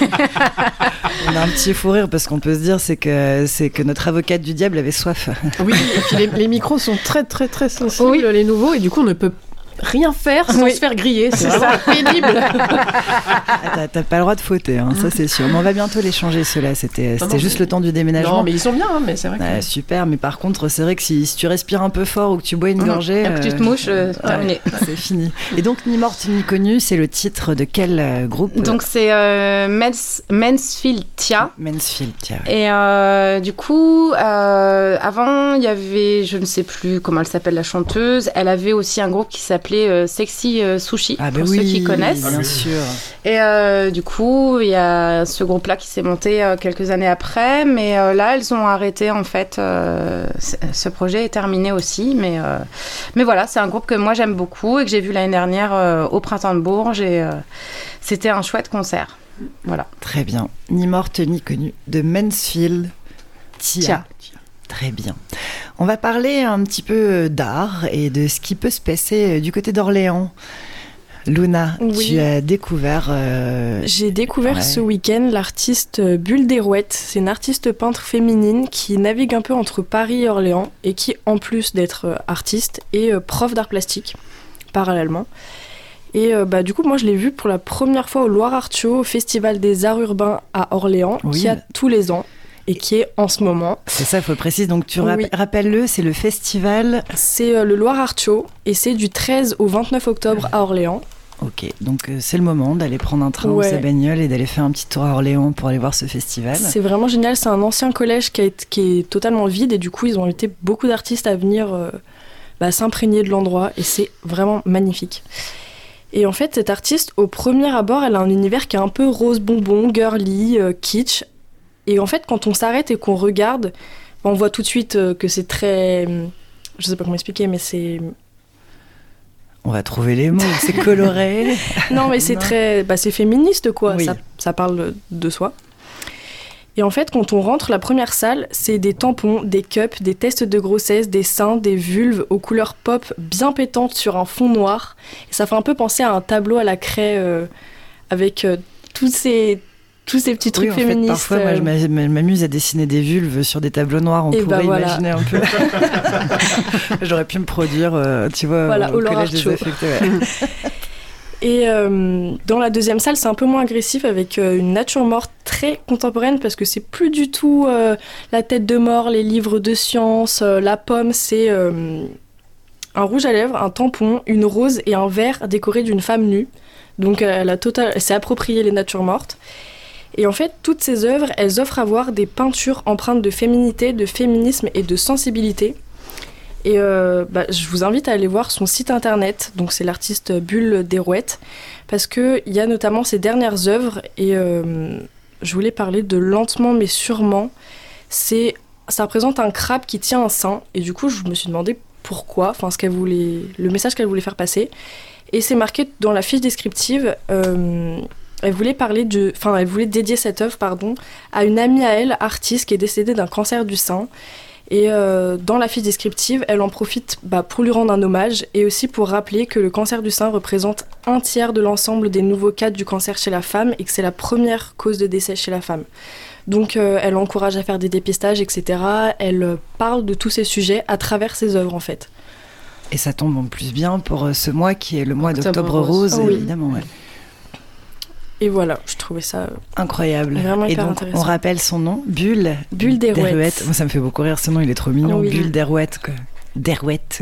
[LAUGHS] On a un petit fou rire parce qu'on peut se dire c'est que c'est que notre avocate du diable avait soif. Oui, et puis les, les micros sont très très très sensibles, Oui. les nouveaux, et du coup on ne peut rien faire sans Oui. se faire griller. C'est C'est vraiment pénible. [LAUGHS] Ah, T'as pas le droit de fauter, hein, ça c'est sûr. Mais on va bientôt les changer ceux-là. C'était juste mais- le temps du déménagement. non, mais ils sont bien, hein, mais c'est vrai que. Ouais, super, mais par contre, c'est vrai que si, si tu respires un peu fort ou que tu bois une gorgée, et que tu te euh, mouches, euh, terminé. [LAUGHS] c'est fini. Et donc, Ni morte ni connue, c'est le titre de quel euh, groupe? Donc c'est euh, Mans- Mansfield Tia. Mansfield, tiens. Et euh, du coup, euh, avant, il y avait, je ne sais plus comment elle s'appelle, la chanteuse. Elle avait aussi un groupe qui s'appelait s'appelait euh, Sexy euh, Sushi, Ah bah pour oui, ceux qui connaissent. bien sûr. Et euh, du coup, il y a ce groupe-là qui s'est monté euh, quelques années après, mais euh, là, elles ont arrêté en fait. euh, ce projet est terminé aussi, mais, euh, mais voilà, c'est un groupe que moi j'aime beaucoup et que j'ai vu l'année dernière euh, au Printemps de Bourges et euh, c'était un chouette concert. Voilà. Très bien. Ni morte ni connue. De Mansfield. Tia. Tia. Très bien. On va parler un petit peu euh, d'art et de ce qui peut se passer euh, du côté d'Orléans. Luna, Oui. tu as découvert. euh, J'ai découvert Ouais. ce week-end l'artiste Bulle Derouette. C'est une artiste peintre féminine qui navigue un peu entre Paris et Orléans et qui, en plus d'être artiste, est prof d'art plastique parallèlement. Et euh, bah, du coup, moi, je l'ai vue pour la première fois au Loire Art Show, au Festival des Arts Urbains à Orléans, Oui. qui a tous les ans et qui est en ce moment. C'est ça, il faut préciser. Donc, tu rap- Oui. rappelles-le, c'est le festival. C'est euh, le Loire Art Show et c'est du 13 au 29 octobre à Orléans. Ok, donc euh, c'est le moment d'aller prendre un train ou Ouais. sa bagnole et d'aller faire un petit tour à Orléans pour aller voir ce festival. C'est vraiment génial. C'est un ancien collège qui, est totalement vide et du coup, ils ont invité beaucoup d'artistes à venir euh, bah, s'imprégner de l'endroit et c'est vraiment magnifique. Et en fait, cette artiste, au premier abord, elle a un univers qui est un peu rose bonbon, girly, euh, kitsch. Et en fait, quand on s'arrête et qu'on regarde, on voit tout de suite euh, que c'est très. Je sais pas comment expliquer, mais c'est. On va trouver les mots, c'est coloré. [LAUGHS] Non, mais c'est très. Bah, c'est féministe, quoi. Oui. Ça, ça parle de soi. Et en fait, quand on rentre, la première salle, c'est des tampons, des cups, des tests de grossesse, des seins, des vulves aux couleurs pop bien pétantes sur un fond noir. Et ça fait un peu penser à un tableau à la craie euh, avec euh, tous ces. Tous ces petits trucs Oui, en fait, féministes. parfois, moi, je euh, m'a- m'amuse à dessiner des vulves sur des tableaux noirs. On Et pourrait bah voilà. imaginer un peu. [LAUGHS] J'aurais pu me produire, euh, tu vois, Voilà, au collège des affectés. ouais. [LAUGHS] Et euh, dans la deuxième salle, c'est un peu moins agressif avec euh, une nature morte très contemporaine parce que c'est plus du tout euh, la tête de mort, les livres de science, la pomme, c'est un rouge à lèvres, un tampon, une rose et un verre décoré d'une femme nue. Donc elle, a total... elle s'est approprié les natures mortes. Et en fait, toutes ces œuvres, elles offrent à voir des peintures empreintes de féminité, de féminisme et de sensibilité. Et euh, bah, je vous invite à aller voir son site internet, donc c'est l'artiste Bulle Derouette, parce qu'il y a notamment ses dernières œuvres, et euh, je voulais parler de Lentement mais sûrement. C'est, ça représente un crabe qui tient un sein, et du coup je me suis demandé pourquoi, enfin ce qu'elle voulait, le message qu'elle voulait faire passer. Et c'est marqué dans la fiche descriptive. euh, elle voulait parler de, enfin, elle voulait dédier cette œuvre, pardon, à une amie à elle, artiste, qui est décédée d'un cancer du sein. Et euh, dans la fiche descriptive, elle en profite bah, pour lui rendre un hommage et aussi pour rappeler que le cancer du sein représente un tiers de l'ensemble des nouveaux cas du cancer chez la femme et que c'est la première cause de décès chez la femme. Donc euh, elle encourage à faire des dépistages, etc. Elle euh, parle de tous ces sujets à travers ses œuvres en fait. Et ça tombe en plus bien pour ce mois qui est le mois Octobre d'octobre rose. rose, Ah oui. évidemment. ouais. Et voilà, je trouvais ça euh, Incroyable. Vraiment Et donc, on rappelle son nom, Bulle. Bulle Derouette. Moi, ça me fait beaucoup rire, ce nom, il est trop mignon. Oui. Bulle Derouette, quoi. Derouette.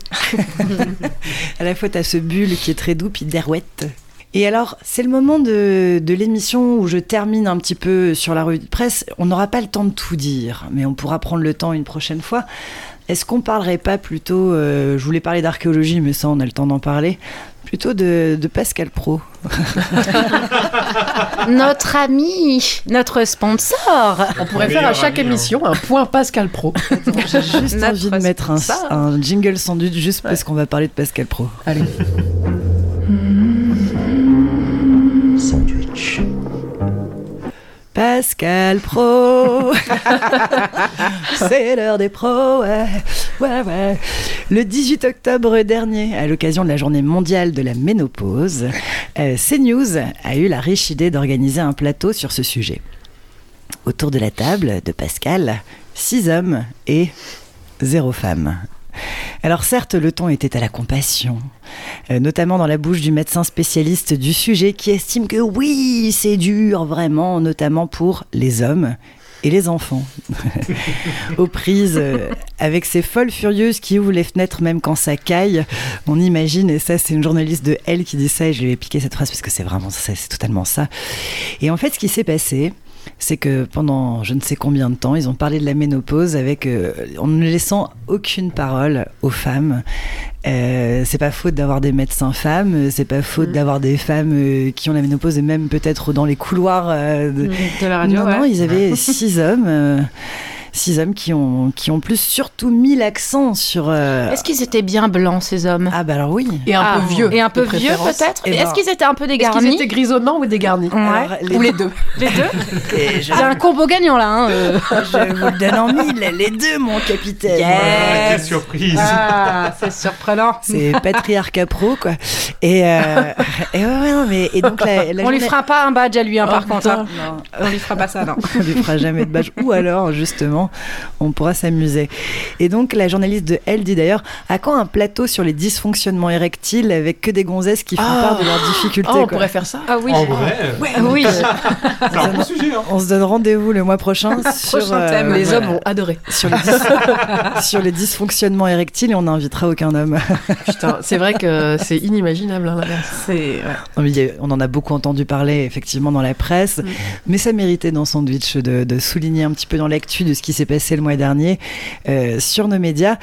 [LAUGHS] à la fois, t'as ce Bulle qui est très doux, puis Derouette. Et alors, c'est le moment de, de l'émission où je termine un petit peu sur la revue de presse. On n'aura pas le temps de tout dire, mais on pourra prendre le temps une prochaine fois. Est-ce qu'on parlerait pas plutôt, euh, je voulais parler d'archéologie, mais ça, on a le temps d'en parler, plutôt de, de Pascal Pro [LAUGHS] [LAUGHS] Notre ami, notre sponsor. On pourrait faire à chaque ami, hein. émission un point Pascal Pro. [LAUGHS] J'ai juste Notre envie de mettre un, jingle sandwich juste parce qu'on va parler de Pascal Pro. Allez. Pascal Pro [LAUGHS] C'est l'heure des pros, ouais. ouais, ouais. Le 18 octobre dernier, à l'occasion de la journée mondiale de la ménopause, euh, CNews a eu la riche idée d'organiser un plateau sur ce sujet. Autour de la table de Pascal, six hommes et zéro femme. Alors certes, le ton était à la compassion, euh, notamment dans la bouche du médecin spécialiste du sujet qui estime que oui, c'est dur vraiment, notamment pour les hommes et les enfants. [LAUGHS] Aux prises euh, avec ces folles furieuses qui ouvrent les fenêtres même quand ça caille, on imagine, et ça c'est une journaliste de Elle qui dit ça, et je lui ai piqué cette phrase parce que c'est vraiment ça, c'est totalement ça. Et en fait, ce qui s'est passé, c'est que pendant je ne sais combien de temps, ils ont parlé de la ménopause avec euh, en ne laissant aucune parole aux femmes. Euh, c'est pas faute d'avoir des médecins femmes, c'est pas faute Mm. d'avoir des femmes euh, qui ont la ménopause et même peut-être dans les couloirs euh, de, De la radio, non, ouais. non, ils avaient six hommes. Six hommes qui ont, qui ont plus surtout mis l'accent sur. euh, Est-ce qu'ils étaient bien blancs, ces hommes? Ah, bah alors oui. Et un Ah, peu vieux. Et un peu vieux, peut-être Eh ben, Est-ce qu'ils étaient un peu Est-ce qu'ils dégarnis étaient grisonnants ou dégarnis Alors, Ou les deux Les deux [LAUGHS] Et je, un combo gagnant là. Hein, euh. je vous le donne en mille, les deux, mon capitaine. Ah, quelle surprise Ah, [LAUGHS] c'est surprenant. C'est patriarcat pro, quoi. Et, euh, et ouais, ouais, non, mais et donc la, la On lui journée- fera pas un badge à lui, hein, par Oh, contre. hein. On lui fera pas ça, non. on lui fera jamais de badge. Ou alors, justement, on pourra s'amuser. Et donc, la journaliste de Elle dit d'ailleurs À quand un plateau sur les dysfonctionnements érectiles avec que des gonzesses qui font Ah. part de leurs difficultés Oh, on quoi. pourrait faire ça Ah oui. En vrai, Ah oui. [LAUGHS] c'est un bon sujet. Hein. On se donne rendez-vous le mois prochain [LAUGHS] sur, Prochain thème. Les voilà, hommes vont adorer. sur, les [LAUGHS] dys- sur les dysfonctionnements érectiles et on n'invitera aucun homme. Putain, c'est vrai que c'est inimaginable. hein. C'est. On en a beaucoup entendu parler effectivement dans la presse, Mm. mais ça méritait dans Sandwich de, de souligner un petit peu dans l'actu de ce qui s'est passé le mois dernier euh, sur nos médias.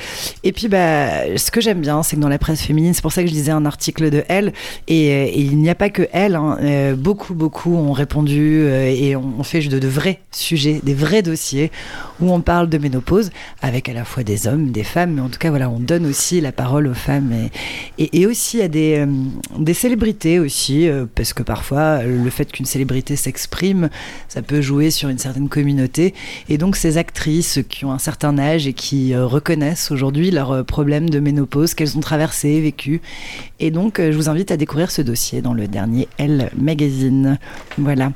Et puis, bah, ce que j'aime bien, c'est que dans la presse féminine, c'est pour ça que je lisais un article de Elle, et, euh, et il n'y a pas que Elle, hein, euh, beaucoup, beaucoup ont répondu et on, on fait de, de vrais sujets, des vrais dossiers où on parle de ménopause avec à la fois des hommes, des femmes, mais en tout cas, voilà, on donne aussi la parole aux femmes et, et, et aussi à des, euh, des célébrités aussi, euh, parce que parfois, le fait qu'une célébrité s'exprime, ça peut jouer sur une certaine communauté. Et donc, ces actrices qui ont un certain âge et qui euh, reconnaissent aujourd'hui leurs problèmes de ménopause qu'elles ont traversés, vécu. Et donc, je vous invite à découvrir ce dossier dans le dernier Elle Magazine. Voilà.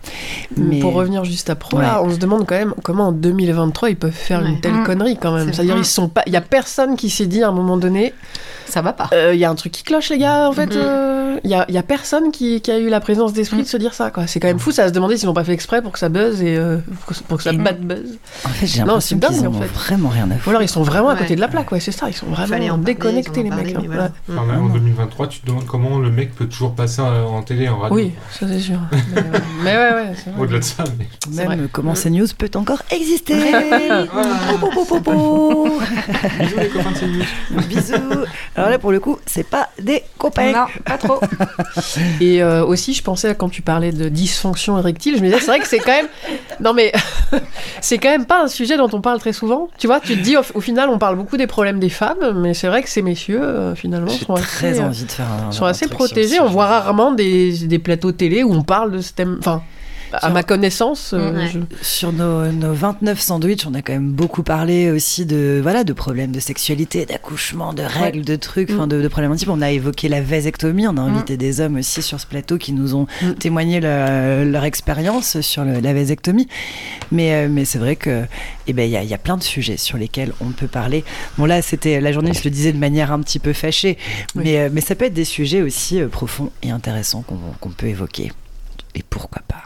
Mais- Pour revenir juste à Ouais. on se demande quand même comment en 2023 ils peuvent faire Ouais. une telle Mm. connerie quand même. C'est C'est-à-dire ils sont pas, il y a personne qui s'est dit à un moment donné, Ça va pas. Euh, il y a un truc qui cloche les gars. En fait, Mhm. euh, il y, a, il y a personne qui, qui a eu la présence d'esprit de se dire ça. quoi. C'est quand même fou. Ça à se demander s'ils n'ont pas fait exprès pour que ça buzz et euh, pour que- ça bad buzz. En fait, j'ai Non, l'impression c'est qu'ils dingue, en en fait. vraiment rien à Ou foutre. alors ils sont vraiment à côté de la plaque. Ouais, c'est ça. Ils sont vraiment en déconnectés les mecs. hein. mais voilà. Ouais. Mm. Enfin, même en 2023, tu te demandes comment le mec peut toujours passer en, en télé, en radio. Oui, ça c'est sûr. mais, [LAUGHS] euh, mais ouais, ouais. c'est vrai. Au-delà de ça, Même comment CNews peut encore exister. Bisous les copains de CNews. Bisous. Alors là, pour le coup, c'est pas des copains. Non, pas trop. Et euh, aussi, je pensais quand tu parlais de dysfonction érectile, je me disais, c'est vrai que c'est quand même. Non, mais [LAUGHS] c'est quand même pas un sujet dont on parle très souvent. Tu vois, tu te dis, au, au final, on parle beaucoup des problèmes des femmes, mais c'est vrai que ces messieurs, euh, finalement, J'ai sont très assez, envie de faire un. sont un assez protégés. On voit rarement des, des plateaux télé où on parle de ce thème. Enfin, à Sur- ma connaissance, euh, Ouais. je- Sur nos, nos 29 sandwichs, on a quand même beaucoup parlé aussi de, voilà, de problèmes de sexualité, d'accouchement, de règles, de trucs, enfin, de, de problématiques. On a évoqué la vasectomie, on a invité des hommes aussi sur ce plateau qui nous ont Mm. témoigné le- leur expérience sur le- la vasectomie. Mais, euh, mais c'est vrai que, eh ben, il y, a- y a plein de sujets sur lesquels on peut parler. Bon, là, c'était, la journaliste le disait de manière un petit peu fâchée, Oui. mais, euh, mais ça peut être des sujets aussi euh, profonds et intéressants qu'on qu'on peut évoquer. Et pourquoi pas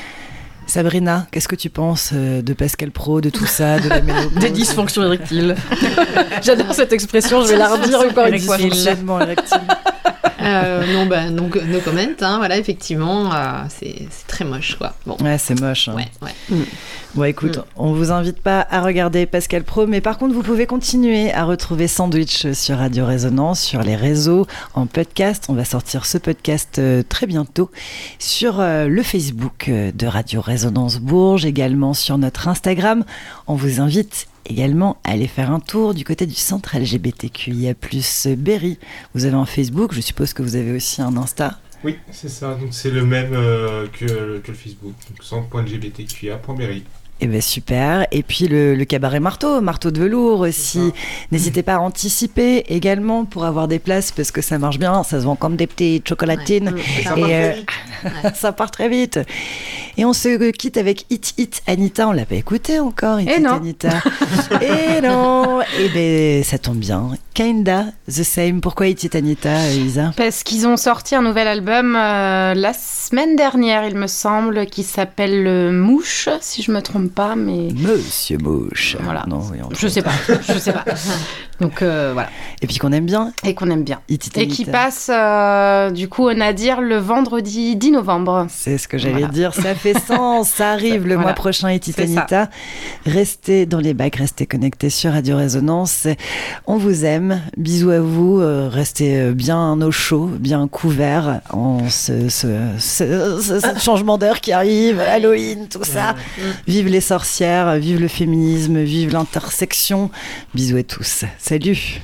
Sabrina, qu'est-ce que tu penses euh, de Pascal Pro, de tout ça, de la [LAUGHS] ménopause des dysfonctions érectiles. [LAUGHS] J'adore cette expression, je vais la redire encore une fois. [LAUGHS] Euh, non, bah, donc, no comment, hein, voilà, effectivement, euh, c'est très moche, quoi. Bon, Ouais, c'est moche. hein. ouais, ouais. Bon, écoute, Mm. on vous invite pas à regarder Pascal Pro, mais par contre, vous pouvez continuer à retrouver Sandwich sur Radio Résonance, sur les réseaux, en podcast. On va sortir ce podcast euh, très bientôt sur euh, le Facebook de Radio Résonance Bourges, également sur notre Instagram. On vous invite également à aller faire un tour du côté du centre LGBTQIA+, Berry. Vous avez un Facebook, je suppose que vous avez aussi un Insta. Oui, c'est ça. Donc c'est le même euh, que, que le Facebook. Donc centre.lgbtqa.berry. Eh ben super. Et puis le, le cabaret marteau, marteau de velours aussi. N'hésitez pas à anticiper également pour avoir des places parce que ça marche bien. Ça se vend comme des petites chocolatines. Et ça Et, part euh, très vite. [LAUGHS] ça part très vite. Et on se quitte avec Hit Hit Anita. On l'a pas écouté encore, Hit Eh Hit non. Anita. [LAUGHS] Et non. Et ben ça tombe bien. Kinda the same. Pourquoi Hit Hit Anita, Elisa? Parce qu'ils ont sorti un nouvel album euh, la semaine dernière, il me semble, qui s'appelle euh, Mouche, si je me trompe pas, mais Monsieur Mouche. Voilà. Non, oui, je sais pas, je sais pas. [LAUGHS] Donc euh, voilà. Et puis qu'on aime bien. Et qu'on aime bien. Ititanita. Et qui passe euh, du coup au Nadir le vendredi 10 novembre. C'est ce que j'allais Voilà. dire, ça fait sens, ça [LAUGHS] arrive le Voilà. mois prochain et Titanita. Restez dans les bacs, restez connectés sur Radio Résonance. On vous aime, bisous à vous, euh, restez bien au chaud, bien couverts en ce, ce- ce- ce- ce [LAUGHS] changement d'heure qui arrive, Halloween, tout ça. Vive les sorcières, vive le féminisme, vive l'intersection. Bisous à tous. Salut